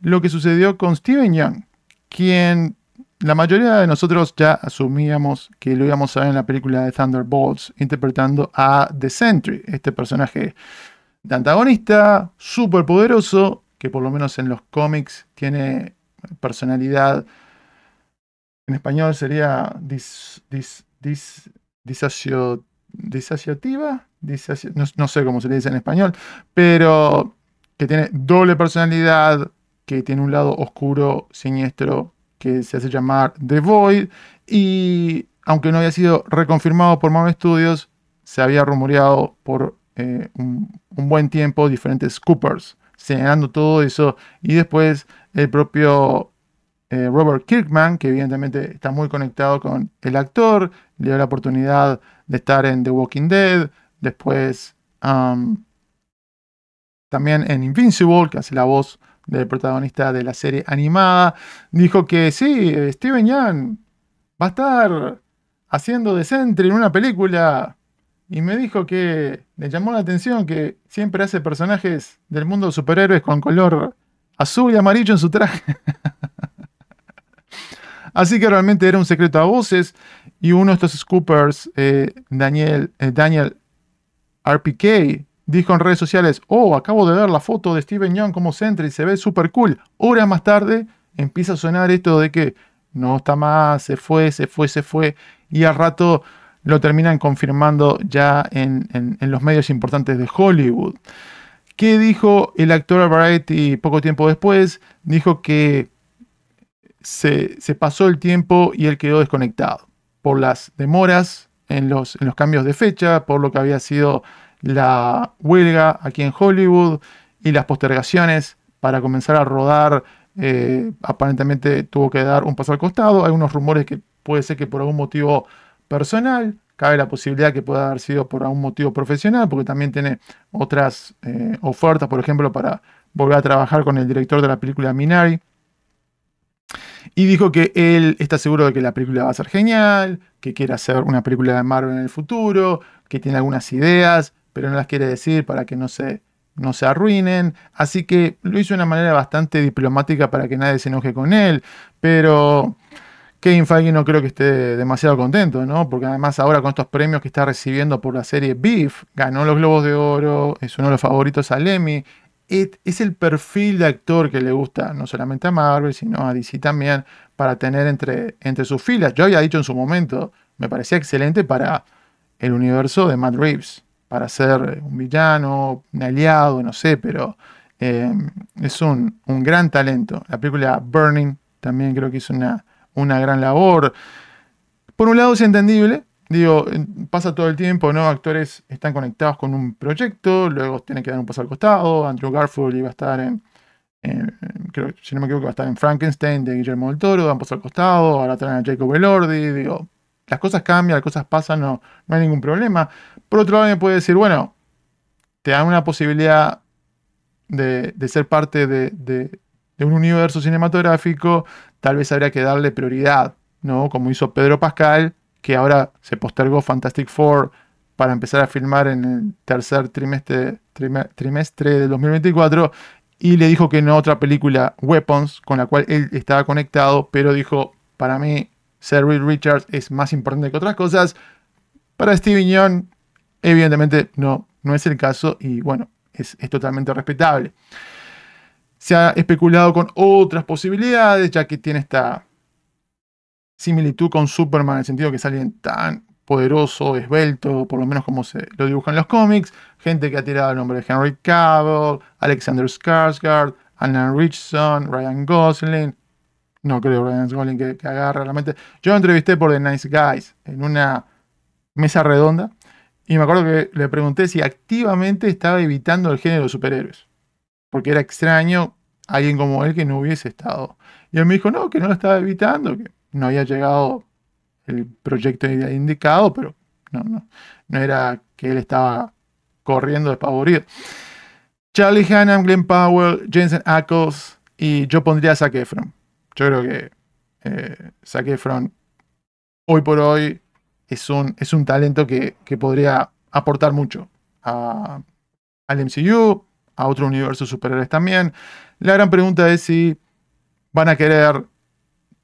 lo que sucedió con Steven Young, quien la mayoría de nosotros ya asumíamos que lo íbamos a ver en la película de Thunderbolts, interpretando a The Sentry, este personaje de antagonista, súper poderoso, que por lo menos en los cómics tiene personalidad. En español sería dis, dis, dis, disasociativa, no, sé cómo se le dice en español, pero que tiene doble personalidad, que tiene un lado oscuro, siniestro, que se hace llamar The Void, y aunque no había sido reconfirmado por Marvel Studios, se había rumoreado por eh, un, buen tiempo diferentes Coopers, señalando todo eso, y después el propio eh, Robert Kirkman, que evidentemente está muy conectado con el actor, le dio la oportunidad de estar en The Walking Dead, después también en Invincible, que hace la voz del protagonista de la serie animada, dijo que sí, Steven Yeun va a estar haciendo de Sentry en una película y me dijo que le llamó la atención que siempre hace personajes del mundo de superhéroes con color azul y amarillo en su traje. Así que realmente era un secreto a voces y uno de estos scoopers, eh, Daniel, eh, Daniel RPK, dijo en redes sociales, oh, acabo de ver la foto de Steven Young como Sentry, se ve súper cool. Horas más tarde empieza a sonar esto de que no está más, se fue, se fue, se fue, y al rato lo terminan confirmando ya en, los medios importantes de Hollywood. ¿Qué dijo el actor Variety poco tiempo después? Dijo que se, pasó el tiempo y él quedó desconectado por las demoras en los, en los cambios de fecha, por lo que había sido la huelga aquí en Hollywood y las postergaciones para comenzar a rodar. Eh, aparentemente tuvo que dar un paso al costado. Hay unos rumores que puede ser que por algún motivo personal, cabe la posibilidad que pueda haber sido por algún motivo profesional, porque también tiene otras eh, ofertas, por ejemplo, para volver a trabajar con el director de la película Minari. Y dijo que él está seguro de que la película va a ser genial, que quiere hacer una película de Marvel en el futuro, que tiene algunas ideas, pero no las quiere decir para que no se, no se arruinen. Así que lo hizo de una manera bastante diplomática para que nadie se enoje con él. Pero Kevin Feige no creo que esté demasiado contento, ¿no? Porque además ahora con estos premios que está recibiendo por la serie Beef, ganó los Globos de Oro, es uno de los favoritos al Emmy. Es el perfil de actor que le gusta no solamente a Marvel, sino a DC también, para tener entre, entre sus filas. Yo había dicho en su momento, me parecía excelente para el universo de Matt Reeves para ser un villano, un aliado, no sé, pero eh, es un, gran talento. La película Burning también creo que hizo una, una gran labor. Por un lado es entendible, digo, pasa todo el tiempo, ¿no? Actores están conectados con un proyecto, luego tienen que dar un paso al costado. Andrew Garfield iba a estar en eh, creo, si no me equivoco, va a estar en Frankenstein de Guillermo del Toro, van al costado, ahora traen a Jacob Elordi, digo, las cosas cambian, las cosas pasan, no hay ningún problema. Por otro lado, me puede decir, bueno, te dan una posibilidad de, ser parte de, un universo cinematográfico, tal vez habría que darle prioridad, ¿no? Como hizo Pedro Pascal, que ahora se postergó Fantastic Four para empezar a filmar en el tercer trimestre, trimestre del 2024 y le dijo que no otra película, Weapons, con la cual él estaba conectado, pero dijo, para mí, Reed Richards es más importante que otras cosas. Para Steven Yeun, evidentemente no, no es el caso y bueno, es, es totalmente respetable. Se ha especulado con otras posibilidades, ya que tiene esta similitud con Superman en el sentido que es alguien tan poderoso, esbelto, por lo menos como se lo dibujan los cómics, gente que ha tirado el nombre de Henry Cavill, Alexander Skarsgård, Anna Richardson, Ryan Gosling. No creo Ryan Gosling que, que realmente. Yo lo entrevisté por The Nice Guys en una mesa redonda y me acuerdo que le pregunté si activamente estaba evitando el género de superhéroes. Porque era extraño alguien como él que no hubiese estado. Y él me dijo, no, que no lo estaba evitando, que no había llegado el proyecto indicado, pero no, no, no era que él estaba corriendo despavorido. Charlie Hannam, Glenn Powell, Jensen Ackles y yo pondría a Zac Efron. Yo creo que eh, Zac Efron hoy por hoy es un, es un talento que, podría aportar mucho a, al MCU, a otro universo superhéroes también. La gran pregunta es si van a querer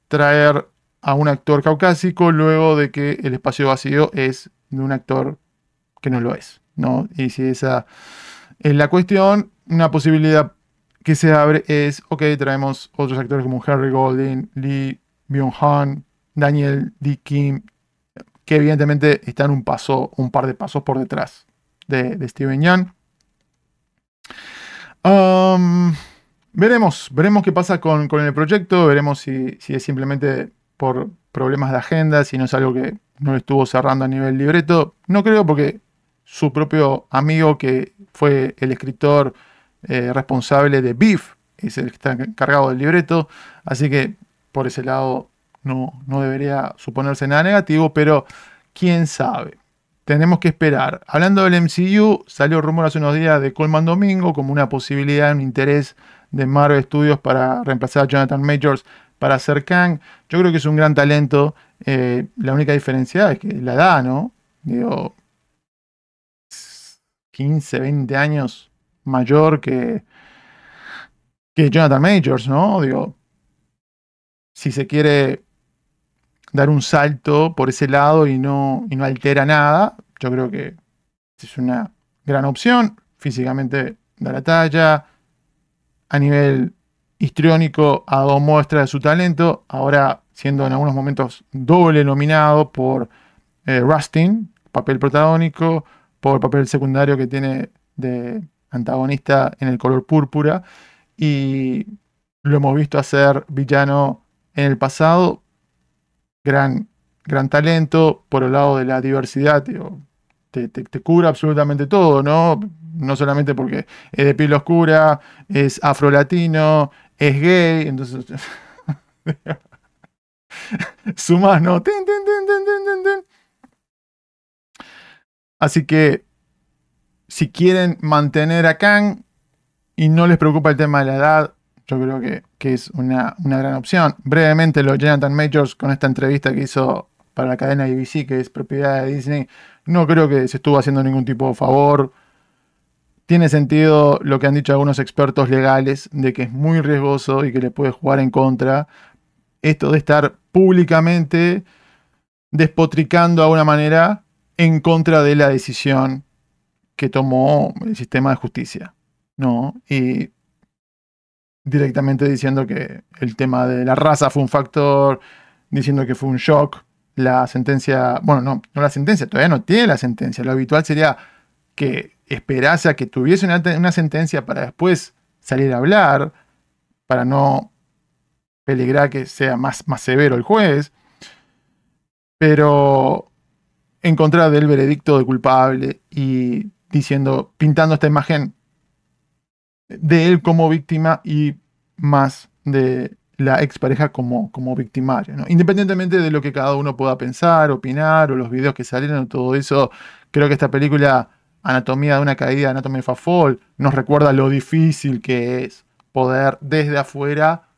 traer a un actor caucásico luego de que el espacio vacío es de un actor que no lo es. ¿no? Y si esa es la cuestión, una posibilidad que se abre es, ok, traemos otros actores como Harry Golding, Lee Byung-han, Daniel D. Kim, que evidentemente están un paso, un par de pasos por detrás de, Steven Yeun. Um, veremos, veremos qué pasa con, el proyecto, veremos si, si es simplemente por problemas de agenda, si no es algo que no estuvo cerrando a nivel libreto. No creo porque su propio amigo que fue el escritor eh, responsable de Beef es el que está encargado del libreto, así que por ese lado no, no debería suponerse nada negativo, pero quién sabe. Tenemos que esperar. Hablando del MCU, salió rumor hace unos días de Colman Domingo como una posibilidad, un interés de Marvel Studios para reemplazar a Jonathan Majors para ser Kang. Yo creo que es un gran talento. Eh, la única diferencia es que la edad, ¿no? Digo, 15, 20 años mayor que, que Jonathan Majors, ¿no? Digo, si se quiere dar un salto por ese lado y no, altera nada, yo creo que es una gran opción. Físicamente da la talla. A nivel histriónico ha dado muestra de su talento, ahora siendo en algunos momentos doble nominado por eh, Rustin, papel protagónico, por el papel secundario que tiene de antagonista en el color púrpura, y lo hemos visto hacer villano en el pasado, gran, gran talento, por el lado de la diversidad, te, te, cura absolutamente todo, ¿no? No solamente porque es de piel oscura, es afro-latino, es gay, entonces sumas, ¿no? Así que si quieren mantener a Kang y no les preocupa el tema de la edad, yo creo que, es una, gran opción. Brevemente, lo Jonathan Majors con esta entrevista que hizo para la cadena ABC, que es propiedad de Disney, no creo que se estuvo haciendo ningún tipo de favor tiene sentido lo que han dicho algunos expertos legales de que es muy riesgoso y que le puede jugar en contra. Esto de estar públicamente despotricando de alguna manera en contra de la decisión que tomó el sistema de justicia. ¿no? Y directamente diciendo que el tema de la raza fue un factor, diciendo que fue un shock. La sentencia, bueno, no, no la sentencia, todavía no tiene la sentencia. Lo habitual sería que esperase a que tuviese una, sentencia para después salir a hablar, para no peligrar que sea más, más severo el juez, pero en contra del veredicto de culpable y diciendo, pintando esta imagen de él como víctima y más de la expareja como, como victimario. ¿no? Independientemente de lo que cada uno pueda pensar, opinar, o los videos que salieron, todo eso, creo que esta película, Anatomía de una caída, Anatomy of a Fall, nos recuerda lo difícil que es poder desde afuera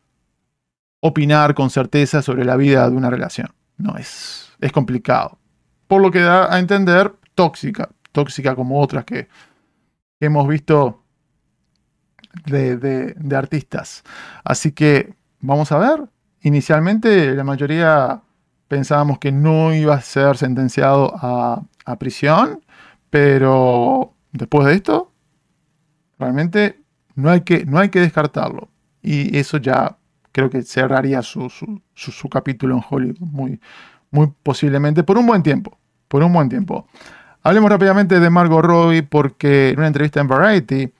opinar con certeza sobre la vida de una relación. No es, es complicado. Por lo que da a entender tóxica, tóxica como otras que hemos visto de, artistas. Así que vamos a ver. Inicialmente la mayoría pensábamos que no iba a ser sentenciado a, a prisión, pero después de esto, realmente no hay que, no hay que descartarlo. Y eso ya creo que cerraría su, su, su, su, capítulo en Hollywood muy, muy posiblemente por un buen tiempo. Por un buen tiempo. Hablemos rápidamente de Margot Robbie porque en una entrevista en Variety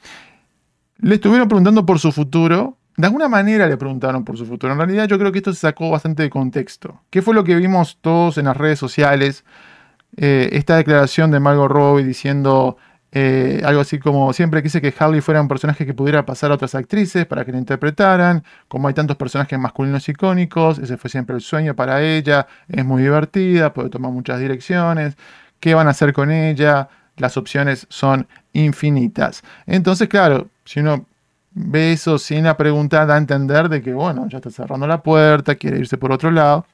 le estuvieron preguntando por su futuro. De alguna manera le preguntaron por su futuro. En realidad yo creo que esto se sacó bastante de contexto. ¿Qué fue lo que vimos todos en las redes sociales? Eh, esta declaración de Margot Robbie diciendo eh, algo así como siempre quise que Harley fuera un personaje que pudiera pasar a otras actrices para que la interpretaran, como hay tantos personajes masculinos icónicos, ese fue siempre el sueño para ella, es muy divertida, puede tomar muchas direcciones, ¿qué van a hacer con ella? Las opciones son infinitas. Entonces, claro, si uno ve eso sin la pregunta, da a entender de que, bueno, ya está cerrando la puerta, quiere irse por otro lado.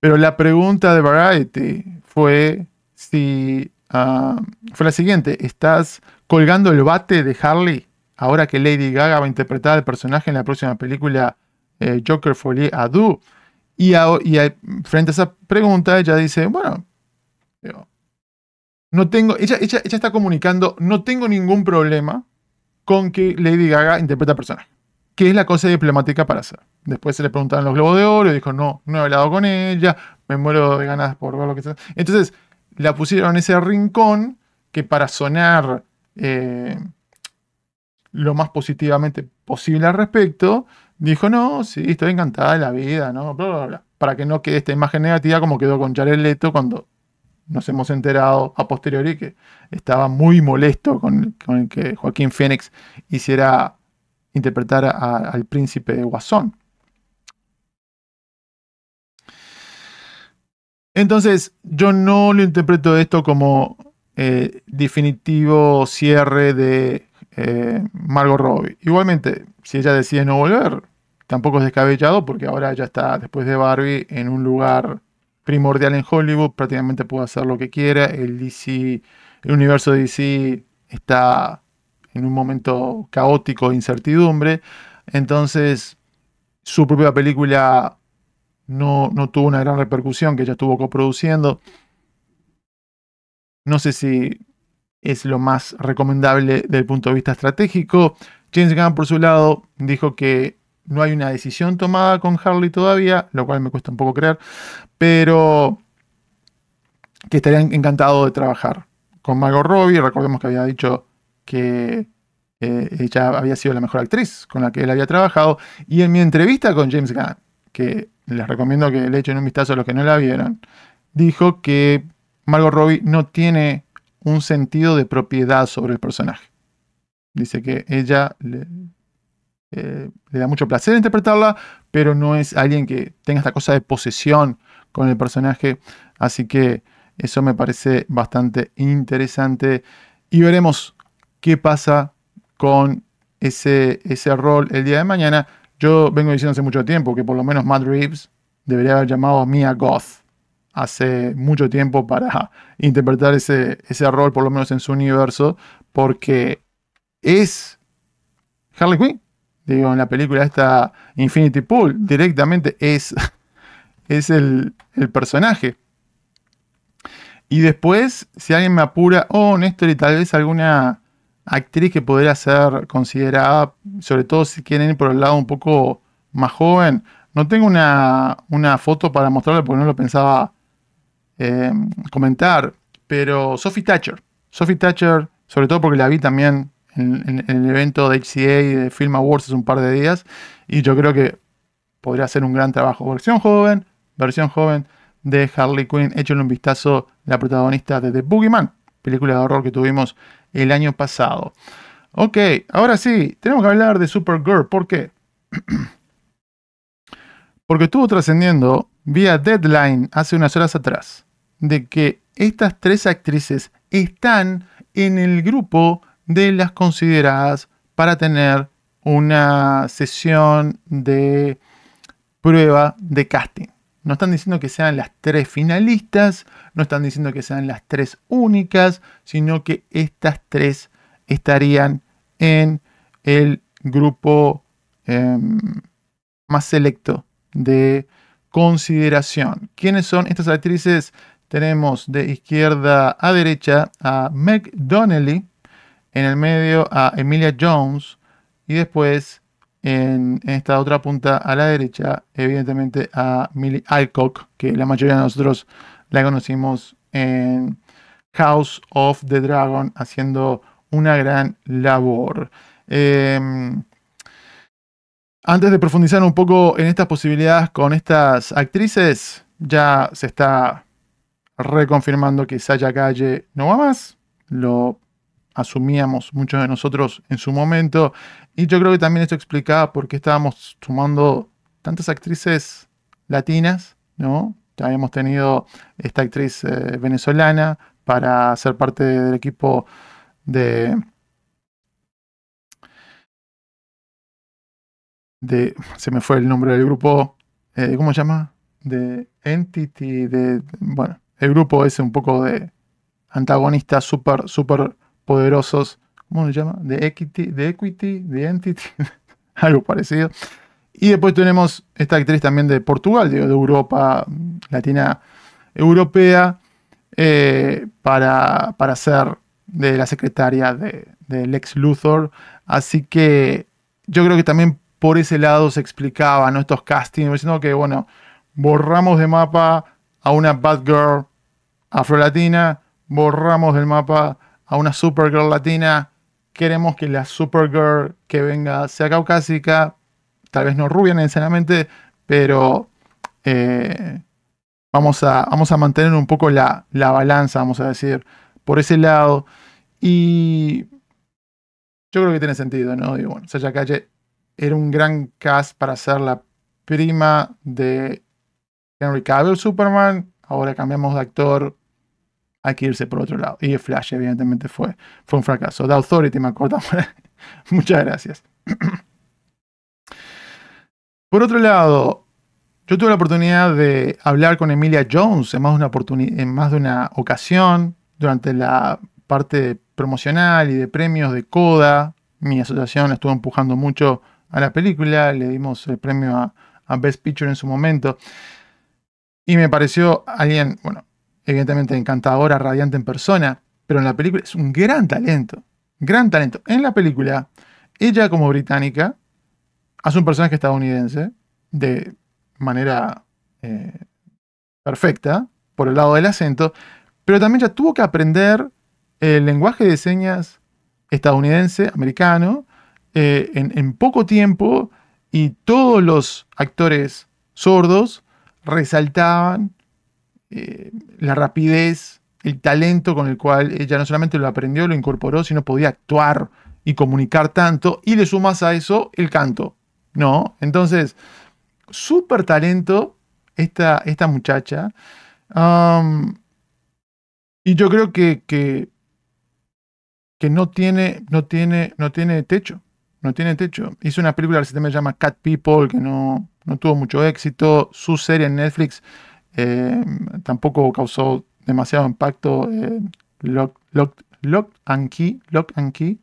Pero la pregunta de Variety fue si uh, fue la siguiente: ¿Estás colgando el bate de Harley ahora que Lady Gaga va a interpretar al personaje en la próxima película eh, Joker Folie Adu? Y, y frente a esa pregunta, ella dice: Bueno, no tengo. Ella, está comunicando: No tengo ningún problema con que Lady Gaga interprete al personaje. ¿Qué es la cosa diplomática para hacer? Después se le preguntaron los globos de oro y dijo, no, no he hablado con ella, me muero de ganas por ver lo que sea. Entonces, la pusieron en ese rincón que para sonar eh, lo más positivamente posible al respecto, dijo, no, sí, estoy encantada de la vida, ¿no? Bla, bla, bla. Para que no quede esta imagen negativa como quedó con Jared Leto cuando nos hemos enterado a posteriori que estaba muy molesto con, con el que Joaquín Phoenix hiciera interpretar al príncipe de Guasón. Entonces, yo no lo interpreto esto como eh, definitivo cierre de eh, Margot Robbie. Igualmente, si ella decide no volver, tampoco es descabellado porque ahora ya está, después de Barbie, en un lugar primordial en Hollywood, prácticamente puede hacer lo que quiera. El DC, el universo de DC está en un momento caótico de incertidumbre. Entonces, su propia película no, no, tuvo una gran repercusión que ella estuvo coproduciendo. No sé si es lo más recomendable desde el punto de vista estratégico. James Gunn, por su lado, dijo que no hay una decisión tomada con Harley todavía, lo cual me cuesta un poco creer, pero que estaría encantado de trabajar con Margot Robbie. Recordemos que había dicho que eh, ella había sido la mejor actriz con la que él había trabajado. Y en mi entrevista con James Gunn, que les recomiendo que le echen un vistazo a los que no la vieron, dijo que Margot Robbie no tiene un sentido de propiedad sobre el personaje. Dice que ella eh, le da mucho placer interpretarla, pero no es alguien que tenga esta cosa de posesión con el personaje. Así que eso me parece bastante interesante. Y veremos qué pasa con ese, ese rol el día de mañana. Yo vengo diciendo hace mucho tiempo que por lo menos Matt Reeves debería haber llamado a Mia Goth hace mucho tiempo para interpretar ese, ese rol, por lo menos en su universo, porque es Harley Quinn. Digo, en la película esta Infinity Pool, directamente es, es el, el personaje. Y después, si alguien me apura, oh, Néstor, y tal vez alguna actriz que podría ser considerada, sobre todo si quieren ir por el lado un poco más joven. No tengo una, una foto para mostrarle porque no lo pensaba eh, comentar, pero Sophie Thatcher. Sophie Thatcher, sobre todo porque la vi también en, el evento de HCA y de Film Awards hace un par de días, y yo creo que podría ser un gran trabajo. Versión joven, versión joven de Harley Quinn. Échenle un vistazo la protagonista de The Boogeyman, película de horror que tuvimos el año pasado. Ok, ahora sí, tenemos que hablar de Supergirl. ¿Por qué? Porque estuvo trascendiendo vía Deadline hace unas horas atrás de que estas tres actrices están en el grupo de las consideradas para tener una sesión de prueba de casting. No están diciendo que sean las tres finalistas, no están diciendo que sean las tres únicas, sino que estas tres estarían en el grupo em, más selecto de consideración. ¿Quiénes son estas actrices? Tenemos de izquierda a derecha a Meg Donnelly, en el medio a Emilia Jones y después en, esta otra punta a la derecha, evidentemente a Millie Alcock, que la mayoría de nosotros la conocimos en House of the Dragon, haciendo una gran labor. Em, antes de profundizar un poco en estas posibilidades con estas actrices, ya se está reconfirmando que Saya Calle no va más. Lo asumíamos muchos de nosotros en su momento. Y yo creo que también esto explicaba por qué estábamos sumando tantas actrices latinas, ¿no? Ya habíamos tenido esta actriz eh, venezolana para ser parte del equipo de, de. Se me fue el nombre del grupo. Eh, ¿Cómo se llama? De Entity. De, bueno, el grupo es un poco de antagonistas súper, súper poderosos. ¿Cómo se llama? De Equity, de Equity, de Entity. algo parecido. Y después tenemos esta actriz también de Portugal, de, Europa, latina europea, eh, para, para ser de la secretaria de, Lex Luthor. Así que yo creo que también por ese lado se explicaba ¿no? estos castings, diciendo que, bueno, borramos de mapa a una Batgirl afrolatina, borramos del mapa a una Supergirl latina, queremos que la Supergirl que venga sea caucásica, tal vez no rubia necesariamente, pero eh, vamos, a, vamos a mantener un poco la, la balanza, vamos a decir, por ese lado. Y yo creo que tiene sentido, ¿no? Digo, bueno, Sasha Calle era un gran cast para ser la prima de Henry Cavill Superman. Ahora cambiamos de actor. Hay que irse por otro lado. Y Flash, evidentemente, fue, fue un fracaso. The Authority, me acuerdo. Muchas gracias. por otro lado, yo tuve la oportunidad de hablar con Emilia Jones en más de una, en más de una ocasión durante la parte promocional y de premios de Coda. Mi asociación estuvo empujando mucho a la película, le dimos el premio a, Best Picture en su momento. Y me pareció alguien, bueno, evidentemente encantadora, radiante en persona, pero en la película es un gran talento, gran talento. En la película, ella como británica hace un personaje estadounidense de manera eh, perfecta, por el lado del acento, pero también ya tuvo que aprender el lenguaje de señas estadounidense, americano, eh, en, poco tiempo y todos los actores sordos resaltaban eh, la rapidez, el talento con el cual ella no solamente lo aprendió, lo incorporó, sino podía actuar y comunicar tanto, y le sumas a eso el canto, ¿no? Entonces, súper talento esta, esta muchacha. y yo creo que, que no tiene, no tiene, no tiene techo. No tiene techo. Hizo una película que se llama Cat People, que no, no tuvo mucho éxito. Su serie en Netflix eh, tampoco causó demasiado impacto. Eh, Lock, and Key, Lock and.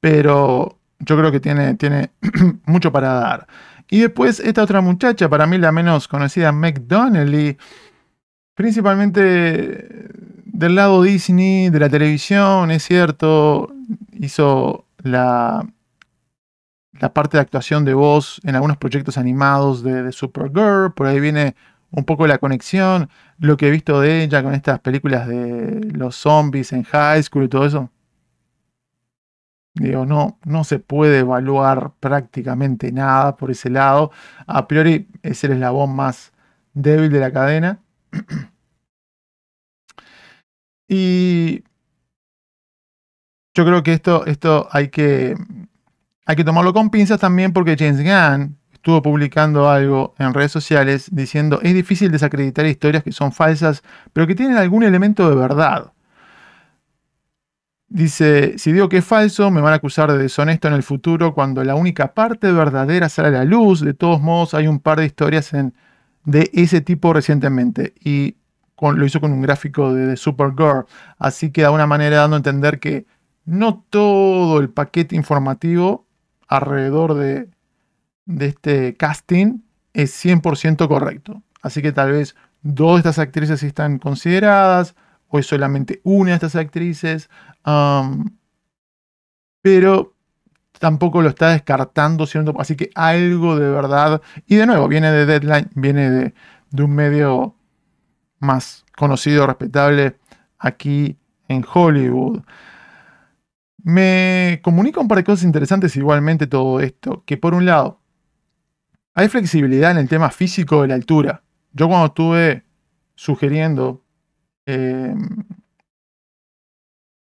Pero yo creo que tiene, tiene mucho para dar. Y después esta otra muchacha, para mí la menos conocida, McDonnelly, principalmente del lado Disney, de la televisión, es cierto, hizo la, la parte de actuación de voz en algunos proyectos animados de, Supergirl, por ahí viene un poco la conexión, lo que he visto de ella con estas películas de los zombies en high school y todo eso. Digo, no, no se puede evaluar prácticamente nada por ese lado. A priori es el eslabón más débil de la cadena. Y yo creo que esto, esto hay, que, hay que tomarlo con pinzas también porque James Gunn estuvo publicando algo en redes sociales diciendo es difícil desacreditar historias que son falsas, pero que tienen algún elemento de verdad. Dice, si digo que es falso, me van a acusar de deshonesto en el futuro cuando la única parte verdadera sale a la luz. De todos modos, hay un par de historias de ese tipo recientemente. Y lo hizo con un gráfico de, de Supergirl. Así que de alguna manera dando a entender que no todo el paquete informativo alrededor de, de este casting es 100% correcto. Así que tal vez dos de estas actrices están consideradas, o es solamente una de estas actrices, pero tampoco lo está descartando, ¿cierto? así que algo de verdad, y de nuevo, viene de Deadline, viene de, de un medio más conocido, respetable aquí en Hollywood. Me comunica un par de cosas interesantes igualmente todo esto, que por un lado, hay flexibilidad en el tema físico de la altura. Yo cuando estuve sugiriendo em,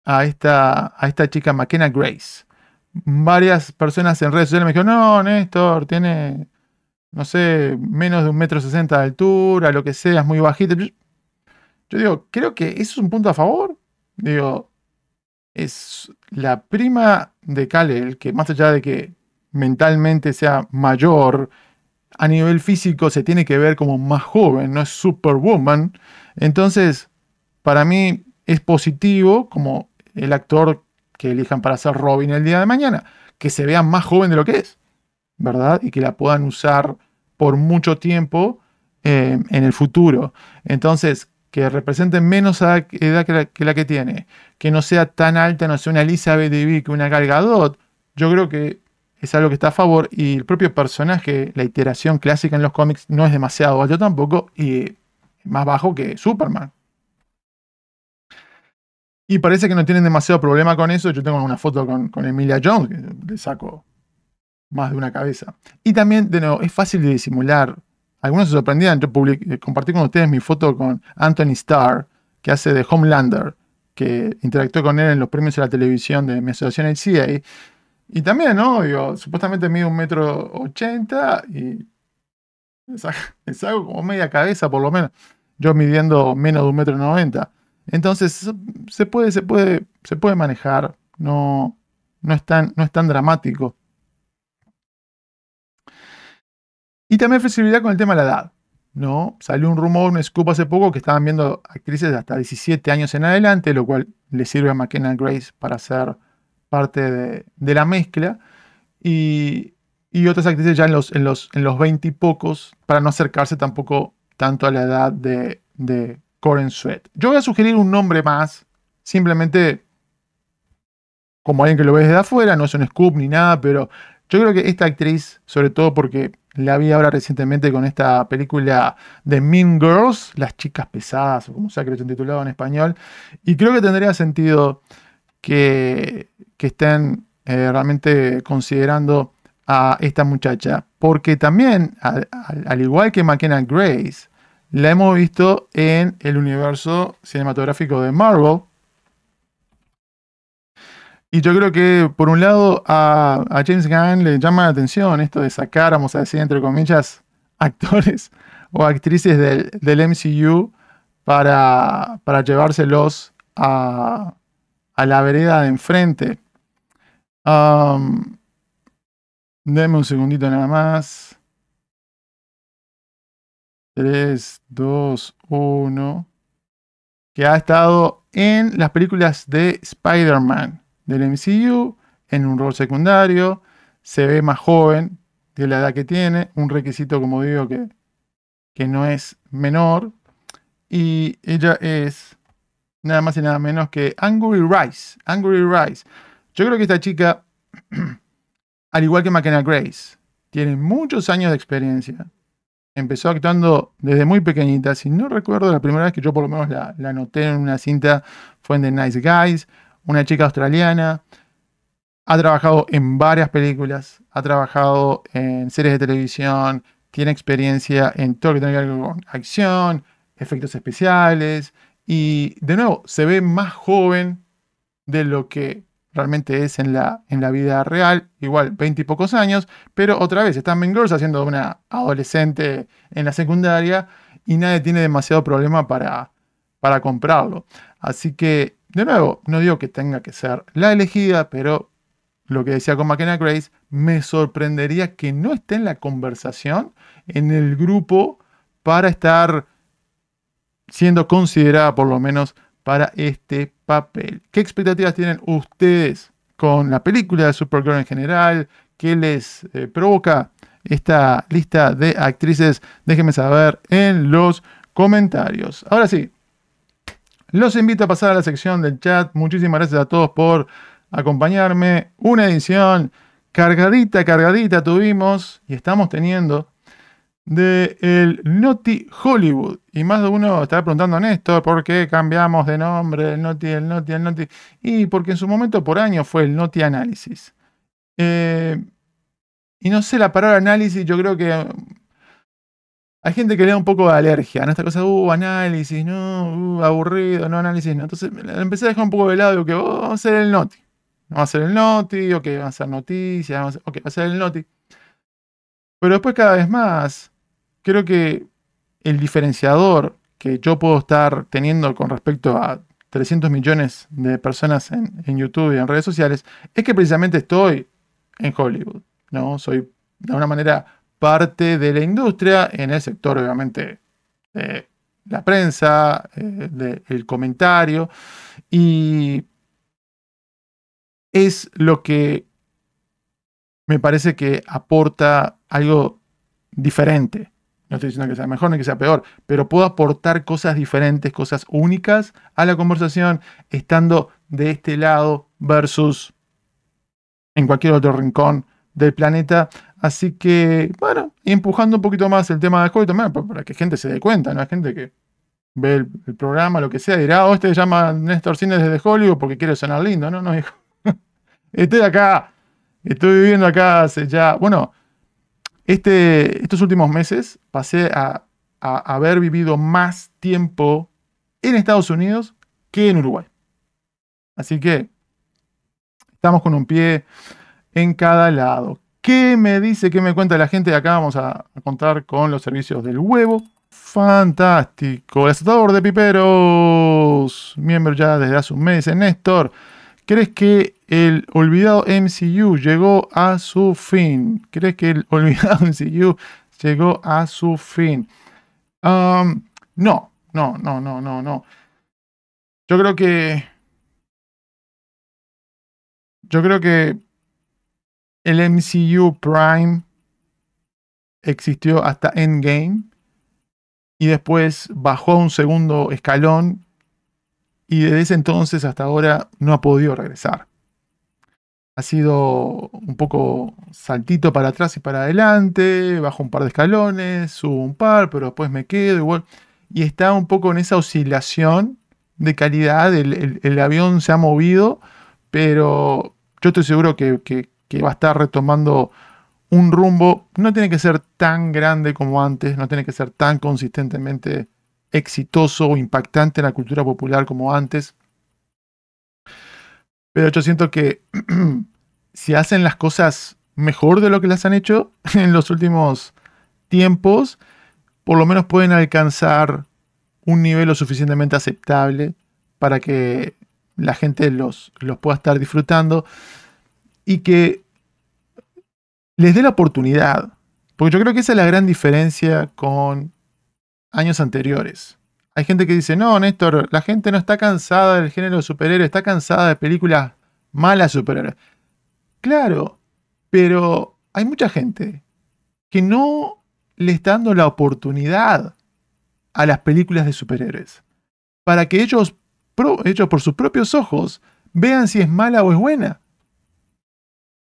a esta, a esta chica McKenna Grace. Varias personas en redes sociales me dijeron, no, Néstor, tiene, no sé, menos de un metro sesenta de altura, lo que sea, es muy bajita. Yo digo, creo que eso es un punto a favor. Digo, es la prima de Kalel, que más allá de que mentalmente sea mayor, a nivel físico se tiene que ver como más joven, no es Superwoman. Entonces, para mí es positivo como el actor que elijan para ser Robin el día de mañana, que se vea más joven de lo que es, ¿verdad? Y que la puedan usar por mucho tiempo eh, en el futuro. Entonces, que represente menos edad que la, que tiene, que no sea tan alta, no sea una Elizabeth Debicki que una Gal Gadot, yo creo que es algo que está a favor y el propio personaje, la iteración clásica en los cómics no es demasiado alto tampoco y más bajo que Superman. Y parece que no tienen demasiado problema con eso. Yo tengo una foto con, Emilia Jones, que le saco más de una cabeza. Y también, de nuevo, es fácil de disimular. Algunos se sorprendían. Yo eh, compartí con ustedes mi foto con Anthony Starr, que hace de Homelander, que interactuó con él en los premios de la televisión de mi asociación CA. Y también, ¿no? Digo, supuestamente mide un metro ochenta y es algo como media cabeza por lo menos. Yo midiendo menos de un metro noventa. Entonces, se puede, se puede, se puede manejar, no, no, es tan, no es tan dramático. Y también flexibilidad con el tema de la edad. ¿no? Salió un rumor, un scoop hace poco que estaban viendo actrices de hasta 17 años en adelante, lo cual le sirve a McKenna Grace para ser parte de, la mezcla. Y, otras actrices ya en los, en, los, en los 20 y pocos, para no acercarse tampoco tanto a la edad de, de Coren Sweat. Yo voy a sugerir un nombre más, simplemente como alguien que lo ve desde afuera, no es un scoop ni nada, pero yo creo que esta actriz, sobre todo porque la vi ahora recientemente con esta película de Mean Girls, Las chicas pesadas, o como sea que lo titulado en español, y creo que tendría sentido que, estén eh, realmente considerando a esta muchacha, porque también, al igual que McKenna Grace, la hemos visto en el universo cinematográfico de Marvel. Y yo creo que, por un lado, a, James Gunn le llama la atención esto de sacar, vamos a decir, entre comillas, actores o actrices del, MCU para, para llevárselos a, la vereda de enfrente. Um, un segundito nada más. 3, 2, 1. Que ha estado en las películas de Spider-Man del MCU, en un rol secundario. Se ve más joven de la edad que tiene. Un requisito, como digo, que, que no es menor. Y ella es nada más y nada menos que Angry Rice. Angry Rice. Yo creo que esta chica, al igual que McKenna Grace, tiene muchos años de experiencia empezó actuando desde muy pequeñita. Si no recuerdo, la primera vez que yo por lo menos la, la noté en una cinta fue en The Nice Guys, una chica australiana. Ha trabajado en varias películas, ha trabajado en series de televisión, tiene experiencia en todo lo que tiene que ver con acción, efectos especiales y de nuevo se ve más joven de lo que realmente es en la, en la vida real, igual 20 y pocos años, pero otra vez está Mean Girls haciendo una adolescente en la secundaria y nadie tiene demasiado problema para, para comprarlo. Así que, de nuevo, no digo que tenga que ser la elegida, pero lo que decía con McKenna Grace, me sorprendería que no esté en la conversación, en el grupo, para estar siendo considerada por lo menos para este papel. ¿Qué expectativas tienen ustedes con la película de Supergirl en general? ¿Qué les eh, provoca esta lista de actrices? Déjenme saber en los comentarios. Ahora sí, los invito a pasar a la sección del chat. Muchísimas gracias a todos por acompañarme. Una edición cargadita, cargadita tuvimos y estamos teniendo de el Naughty Hollywood. Y más de uno estará preguntando a Néstor por qué cambiamos de nombre el Naughty, el Naughty, el Naughty. Y porque en su momento por año fue el Naughty Analysis. Eh, y no sé, la palabra análisis, yo creo que hay gente que le da un poco de alergia a esta cosa, uh, análisis, no, uh, aburrido, no, análisis, no. Entonces empecé a dejar un poco de lado, que oh, vamos a hacer el Naughty. Vamos a hacer el Naughty, ok, vamos a hacer noticias, ok, va a ser el Naughty. Pero después cada vez más creo que el diferenciador que yo puedo estar teniendo con respecto a 300 millones de personas en, YouTube y en redes sociales es que precisamente estoy en Hollywood, ¿no? Soy de alguna manera parte de la industria en el sector, obviamente, de la prensa, eh, del comentario, y es lo que me parece que aporta algo diferente no estoy diciendo que sea mejor ni que sea peor, pero puedo aportar cosas diferentes, cosas únicas a la conversación estando de este lado versus en cualquier otro rincón del planeta. Así que, bueno, empujando un poquito más el tema de Hollywood también para que gente se dé cuenta, ¿no? Hay gente que ve el, programa, lo que sea, dirá, oh, este se llama Néstor Cines desde Hollywood porque quiere sonar lindo, ¿no? No, hijo. Estoy acá, estoy viviendo acá hace ya, bueno, este, estos últimos meses pasé a, haber vivido más tiempo en Estados Unidos que en Uruguay. Así que estamos con un pie en cada lado. ¿Qué me dice, qué me cuenta la gente acá? Vamos a, contar con los servicios del huevo. Fantástico. El de piperos. Miembro ya desde hace un mes. Néstor. ¿Crees que el olvidado MCU llegó a su fin? ¿Crees que el olvidado MCU llegó a su fin? no, no, no, no, no, no. Yo creo que. Yo creo que el MCU Prime existió hasta Endgame y después bajó a un segundo escalón y desde ese entonces hasta ahora no ha podido regresar. Ha sido un poco saltito para atrás y para adelante, bajo un par de escalones, subo un par, pero después me quedo igual. Y está un poco en esa oscilación de calidad, el, avión se ha movido, pero yo estoy seguro que, que va a estar retomando un rumbo, no tiene que ser tan grande como antes, no tiene que ser tan consistentemente exitoso o impactante en la cultura popular como antes. Pero yo siento que si hacen las cosas mejor de lo que las han hecho en los últimos tiempos, por lo menos pueden alcanzar un nivel lo suficientemente aceptable para que la gente los, los pueda estar disfrutando y que les dé la oportunidad. Porque yo creo que esa es la gran diferencia con años anteriores. Hay gente que dice, no, Néstor, la gente no está cansada del género de superhéroes, está cansada de películas malas superhéroes. Claro, pero hay mucha gente que no le está dando la oportunidad a las películas de superhéroes para que ellos, ellos por sus propios ojos vean si es mala o es buena.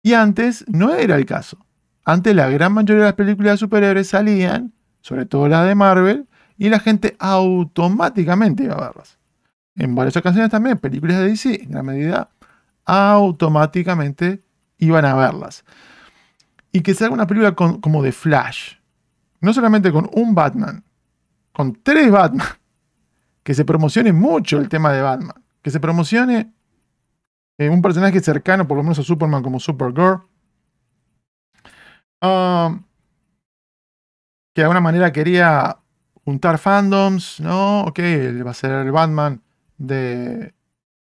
Y antes no era el caso. Antes la gran mayoría de las películas de superhéroes salían, sobre todo las de Marvel, y la gente automáticamente iba a verlas. En varias ocasiones también, películas de DC, en gran medida, automáticamente iban a verlas. Y que se haga una película como de Flash, no solamente con un Batman, con tres Batman, que se promocione mucho el tema de Batman, que se promocione eh, un personaje cercano, por lo menos a Superman, como Supergirl. Um, que de alguna manera quería juntar fandoms, ¿no? Ok, va a ser el Batman de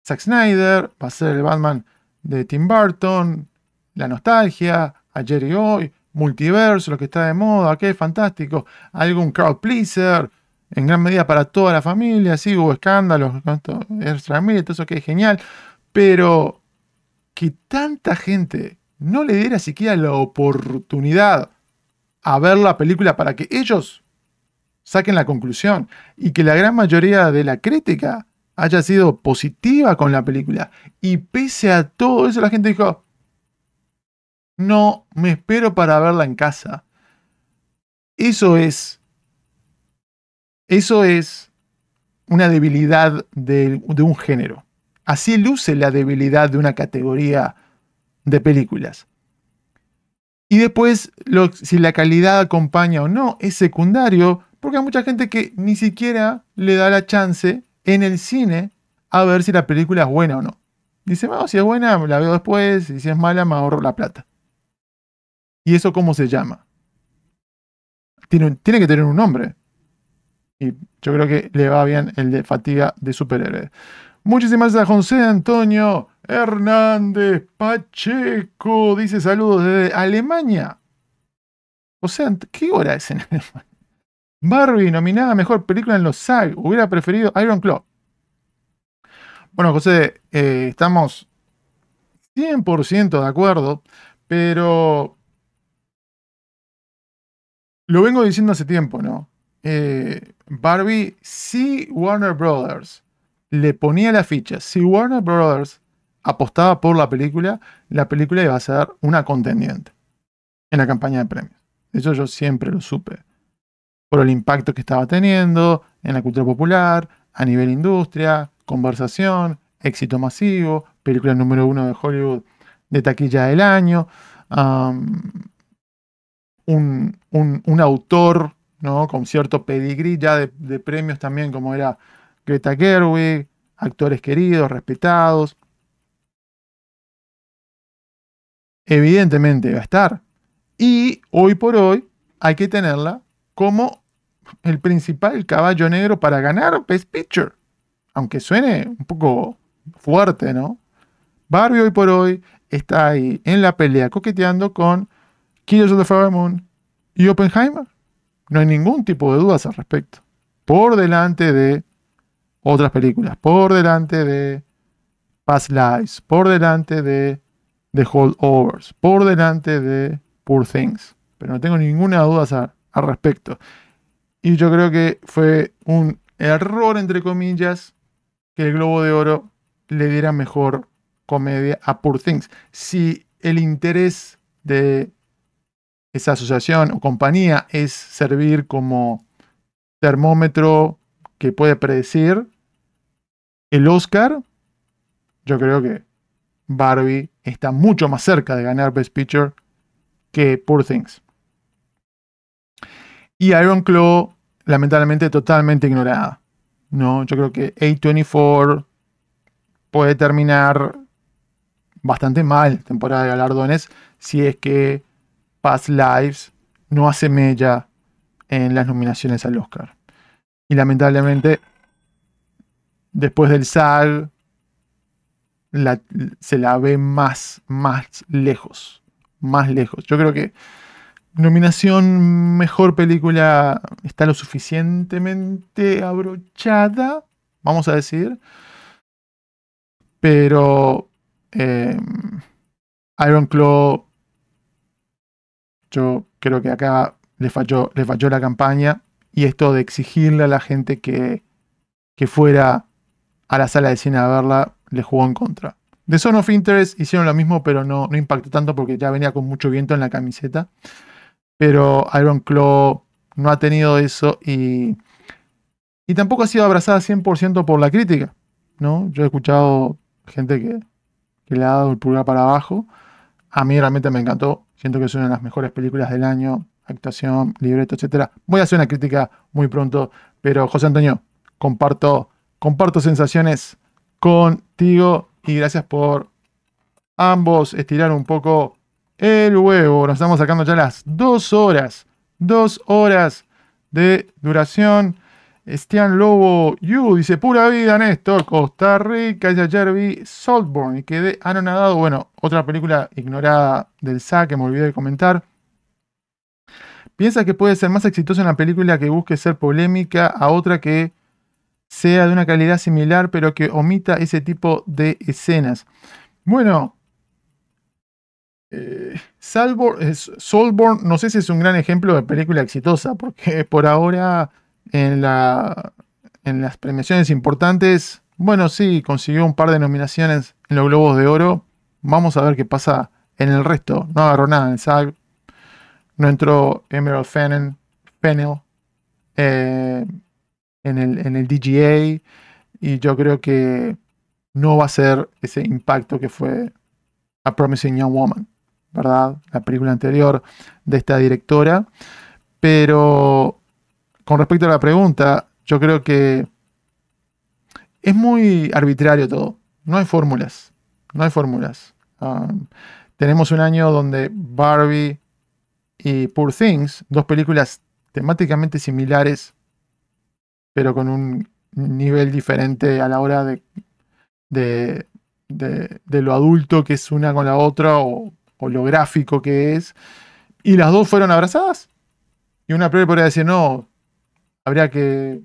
Zack Snyder, va a ser el Batman de Tim Burton, la nostalgia, a Jerry Hoy, multiverso, lo que está de moda, ok, fantástico, algún crowd pleaser, en gran medida para toda la familia, sí, hubo escándalos, extra mil, todo eso que es genial, pero que tanta gente no le diera siquiera la oportunidad a ver la película para que ellos saquen la conclusión y que la gran mayoría de la crítica haya sido positiva con la película y pese a todo eso la gente dijo, no me espero para verla en casa. Eso es eso es una debilidad de, un género. Así luce la debilidad de una categoría de películas. Y después, si la calidad acompaña o no, es secundario, porque hay mucha gente que ni siquiera le da la chance en el cine a ver si la película es buena o no. Dice, bueno, si es buena, la veo después, y si es mala, me ahorro la plata. ¿Y eso cómo se llama? Tiene, tiene que tener un nombre. Y yo creo que le va bien el de fatiga de superhéroe. Muchísimas gracias a José Antonio Hernández Pacheco. Dice saludos desde Alemania. O sea, ¿qué hora es en Alemania? Barbie nominada a mejor película en los SAG. Hubiera preferido Iron Claw. Bueno, José, eh, estamos 100% de acuerdo, pero lo vengo diciendo hace tiempo, ¿no? Eh, Barbie, si Warner Brothers le ponía la ficha, si Warner Brothers apostaba por la película, la película iba a ser una contendiente en la campaña de premios. Eso yo siempre lo supe. Por el impacto que estaba teniendo en la cultura popular, a nivel industria, conversación, éxito masivo, película número uno de Hollywood de taquilla del año, un, un autor con cierto pedigrí ya de, premios también, como era Greta Gerwig, actores queridos, respetados. Evidentemente va a estar. Y hoy por hoy hay que tenerla como el principal caballo negro para ganar Best Picture. Aunque suene un poco fuerte, ¿no? Barbie hoy por hoy está ahí en la pelea coqueteando con Killers of the Flower Moon y Oppenheimer. No hay ningún tipo de dudas al respecto. Por delante de otras películas, por delante de Past Lives, por delante de The Holdovers, por delante de Poor Things. Pero no tengo ninguna duda al respecto. Y yo creo que fue un error, entre comillas, que el Globo de Oro le diera mejor comedia a Poor Things. Si el interés de esa asociación o compañía es servir como termómetro que puede predecir el Oscar, yo creo que Barbie está mucho más cerca de ganar Best Picture que Poor Things. Y Iron Claw, lamentablemente, totalmente ignorada. ¿no? Yo creo que A24 puede terminar bastante mal temporada de galardones si es que Past Lives no hace mella en las nominaciones al Oscar. Y lamentablemente, después del SAG, se la ve más, más lejos. Más lejos. Yo creo que nominación mejor película está lo suficientemente abrochada, vamos a decir. Pero eh, Iron Claw yo creo que acá le falló, le falló la campaña y esto de exigirle a la gente que, que fuera a la sala de cine a verla le jugó en contra. De Son of Interest hicieron lo mismo, pero no, no impactó tanto porque ya venía con mucho viento en la camiseta. Pero Iron Claw no ha tenido eso y, y tampoco ha sido abrazada 100% por la crítica. ¿no? Yo he escuchado gente que, que le ha dado el pulgar para abajo. A mí realmente me encantó. Siento que es una de las mejores películas del año, actuación, libreto, etc. Voy a hacer una crítica muy pronto, pero José Antonio, comparto, comparto sensaciones contigo y gracias por ambos estiraron un poco el huevo. Nos estamos sacando ya las dos horas. Dos horas de duración. Estian Lobo Yu dice: Pura vida, Néstor. Costa Rica. Y ayer vi Saltborn y quedé anonadado. Bueno, otra película ignorada del SAC que me olvidé de comentar. Piensa que puede ser más exitosa una película que busque ser polémica a otra que sea de una calidad similar, pero que omita ese tipo de escenas. Bueno, eh, Soulborn, no sé si es un gran ejemplo de película exitosa, porque por ahora en, la, en las premiaciones importantes, bueno, sí, consiguió un par de nominaciones en los Globos de Oro. Vamos a ver qué pasa en el resto. No agarró nada en SAG. No entró Emerald Fennel. Eh, en el, en el DGA y yo creo que no va a ser ese impacto que fue A Promising Young Woman, ¿verdad? La película anterior de esta directora. Pero con respecto a la pregunta, yo creo que es muy arbitrario todo. No hay fórmulas. No hay fórmulas. Um, tenemos un año donde Barbie y Poor Things, dos películas temáticamente similares, pero con un nivel diferente a la hora de, de, de, lo adulto que es una con la otra o, lo gráfico que es. Y las dos fueron abrazadas. Y una priori podría decir, no, habría que,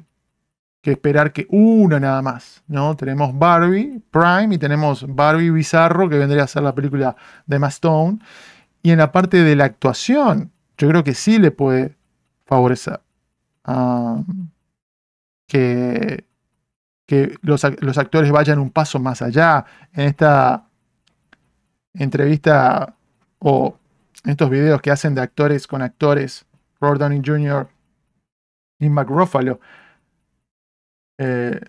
que, esperar que una nada más, ¿no? Tenemos Barbie Prime y tenemos Barbie Bizarro, que vendría a ser la película de Emma Stone. Y en la parte de la actuación, yo creo que sí le puede favorecer. Que, los, actores vayan un paso más allá. En esta entrevista o en estos videos que hacen de actores con actores, Robert Downey Jr. y Mark Ruffalo, eh,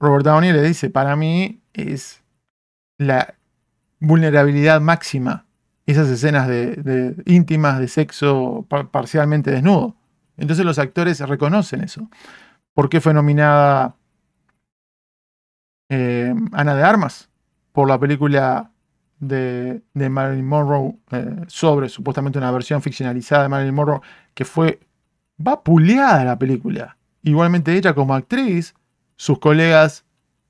Robert Downey le dice, para mí es la vulnerabilidad máxima, esas escenas de, íntimas de sexo parcialmente desnudo. Entonces los actores reconocen eso por qué fue nominada eh, Ana de Armas por la película de, Marilyn Monroe eh, sobre supuestamente una versión ficcionalizada de Marilyn Monroe que fue vapuleada la película. Igualmente ella como actriz, sus colegas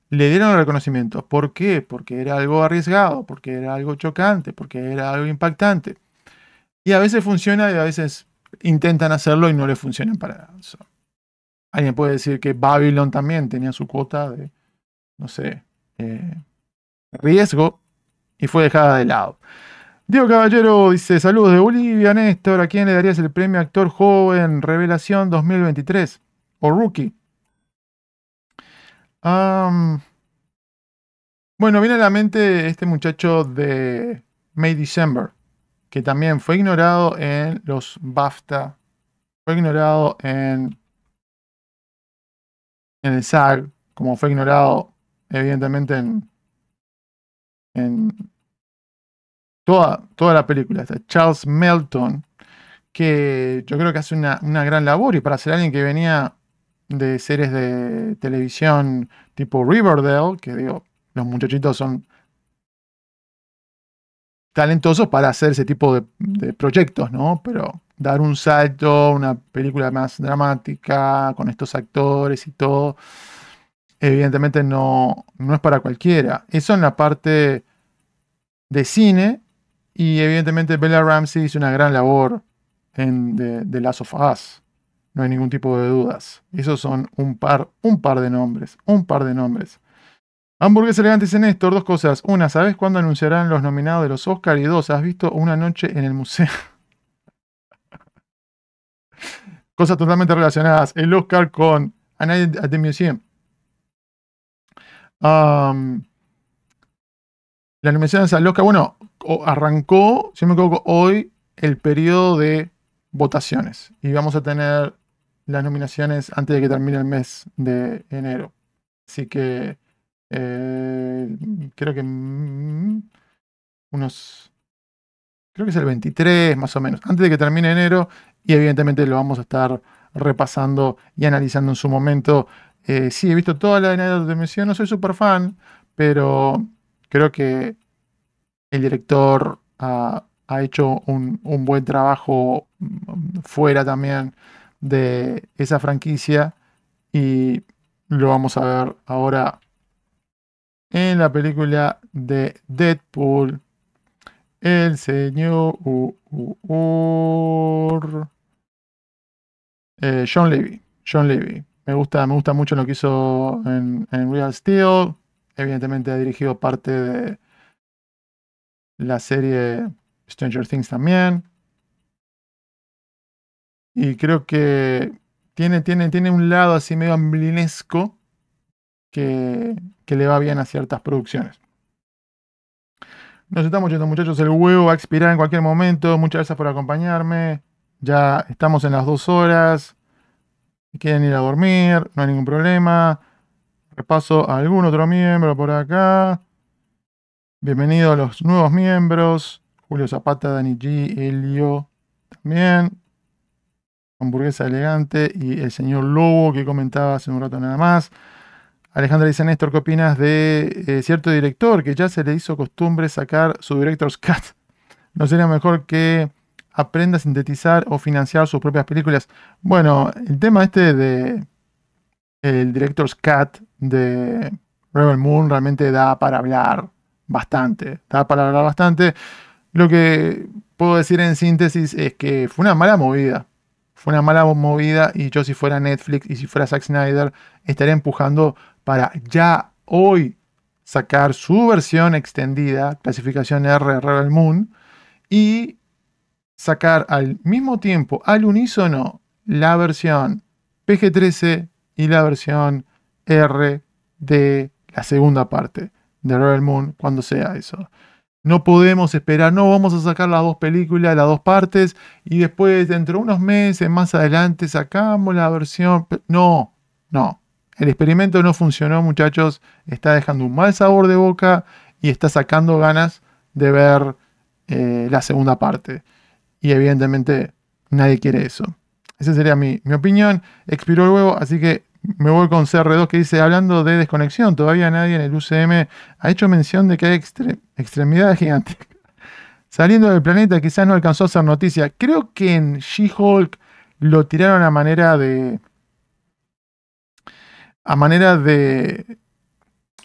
le dieron el reconocimiento. ¿Por qué? Porque era algo arriesgado, porque era algo chocante, porque era algo impactante. Y a veces funciona y a veces intentan hacerlo y no le funcionan para eso. Alguien puede decir que Babylon también tenía su cuota de, no sé, eh, riesgo y fue dejada de lado. Diego Caballero dice: Saludos de Bolivia, Néstor. ¿A quién le darías el premio Actor Joven Revelación 2023? O Rookie. bueno, viene a la mente este muchacho de May December, que también fue ignorado en los BAFTA, fue ignorado en en el SAG, como fue ignorado evidentemente en, en toda, toda la película. Está Charles Melton, que yo creo que hace una, gran labor y para ser alguien que venía de series de televisión tipo Riverdale, que digo, los muchachitos son talentosos para hacer ese tipo de, de proyectos, ¿no? Pero dar un salto, una película más dramática, con estos actores y todo, evidentemente no, no es para cualquiera. Eso en la parte de cine, y evidentemente Bella Ramsey hizo una gran labor en The, Last of Us. No hay ningún tipo de dudas. Esos son un par, un par de nombres, un par de nombres. Hamburgues elegantes en Néstor, dos cosas. Una, ¿sabes cuándo anunciarán los nominados de los Oscars? Y dos, ¿has visto una noche en el museo? Cosas totalmente relacionadas. El Oscar con A Night at the Museum. Um, la nominación al Oscar, bueno, arrancó, si me equivoco, hoy el periodo de votaciones. Y vamos a tener las nominaciones antes de que termine el mes de enero. Así que eh, creo que mm, unos creo que es el 23 más o menos, antes de que termine enero, y evidentemente lo vamos a estar repasando y analizando en su momento. Eh, sí, he visto toda la de de Misión, no soy súper fan, pero creo que el director ha, ha hecho un, un buen trabajo mm, fuera también de esa franquicia y lo vamos a ver ahora en la película de Deadpool. El señor eh, John Levy. John Levy. Me gusta, me gusta mucho lo que hizo en, Real Steel. Evidentemente ha dirigido parte de la serie Stranger Things también. Y creo que tiene, tiene, tiene un lado así medio amblinesco que, que le va bien a ciertas producciones. Nos estamos yendo, muchachos. El huevo va a expirar en cualquier momento. Muchas gracias por acompañarme. Ya estamos en las dos horas. Quieren ir a dormir, no hay ningún problema. Repaso a algún otro miembro por acá. Bienvenidos a los nuevos miembros. Julio Zapata, Dani G, Elio también hamburguesa elegante y el señor Lobo que comentaba hace un rato nada más. Alejandra dice, Néstor, ¿qué opinas de eh, cierto director que ya se le hizo costumbre sacar su director's cut? ¿No sería mejor que aprenda a sintetizar o financiar sus propias películas? Bueno, el tema este de el director's cut de Rebel Moon realmente da para hablar bastante, da para hablar bastante. Lo que puedo decir en síntesis es que fue una mala movida fue una mala movida y yo si fuera Netflix y si fuera Zack Snyder estaría empujando para ya hoy sacar su versión extendida, clasificación R Rebel Moon, y sacar al mismo tiempo, al unísono, la versión PG-13 y la versión R de la segunda parte de Rebel Moon cuando sea eso. No podemos esperar, no vamos a sacar las dos películas, las dos partes, y después, dentro de unos meses, más adelante, sacamos la versión. No, no. El experimento no funcionó, muchachos. Está dejando un mal sabor de boca y está sacando ganas de ver eh, la segunda parte. Y evidentemente nadie quiere eso. Esa sería mi, mi opinión. Expiró el huevo, así que me voy con CR2 que dice, hablando de desconexión, todavía nadie en el UCM ha hecho mención de que hay extremidades gigantescas. Saliendo del planeta quizás no alcanzó a ser noticia. Creo que en She-Hulk lo tiraron a manera de... A manera de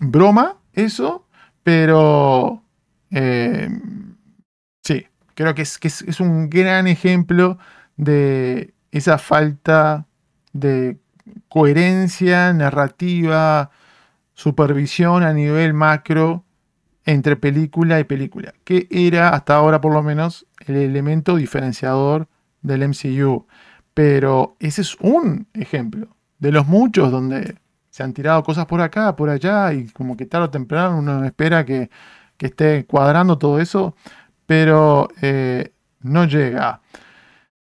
broma, eso, pero... Eh, creo que, es, que es un gran ejemplo de esa falta de coherencia narrativa, supervisión a nivel macro entre película y película, que era hasta ahora por lo menos el elemento diferenciador del MCU. Pero ese es un ejemplo de los muchos donde se han tirado cosas por acá, por allá, y como que tarde o temprano uno espera que, esté cuadrando todo eso, pero eh, no llega.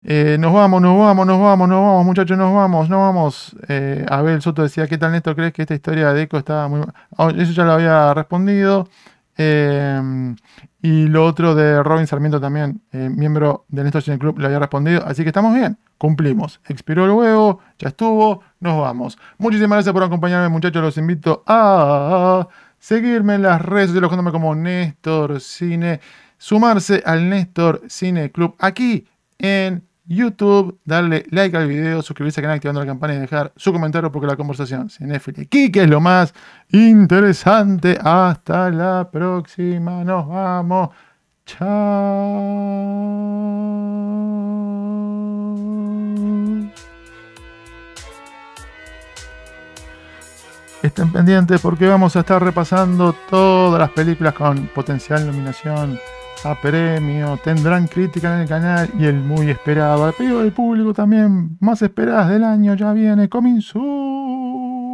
Eh, nos vamos, nos vamos, nos vamos, nos vamos, muchachos, nos vamos, nos vamos. Eh, Abel Soto decía, ¿qué tal Néstor? ¿Crees que esta historia de Eco estaba muy... Oh, eso ya lo había respondido. Em, y lo otro de Robin Sarmiento también, eh, miembro del Néstor Cine Club, lo había respondido. Así que estamos bien, cumplimos. Expiró el huevo, ya estuvo, nos vamos. Muchísimas gracias por acompañarme, muchachos. Los invito a seguirme en las redes sociales, como Néstor Cine. Sumarse al Néstor Cine Club aquí en YouTube, darle like al video, suscribirse al canal activando la campana y dejar su comentario porque la conversación cinéfila aquí que es lo más interesante. Hasta la próxima, nos vamos. Chao. Estén pendientes porque vamos a estar repasando todas las películas con potencial nominación a premio, tendrán crítica en el canal y el muy esperado, a pedido del público también, más esperadas del año, ya viene, soon.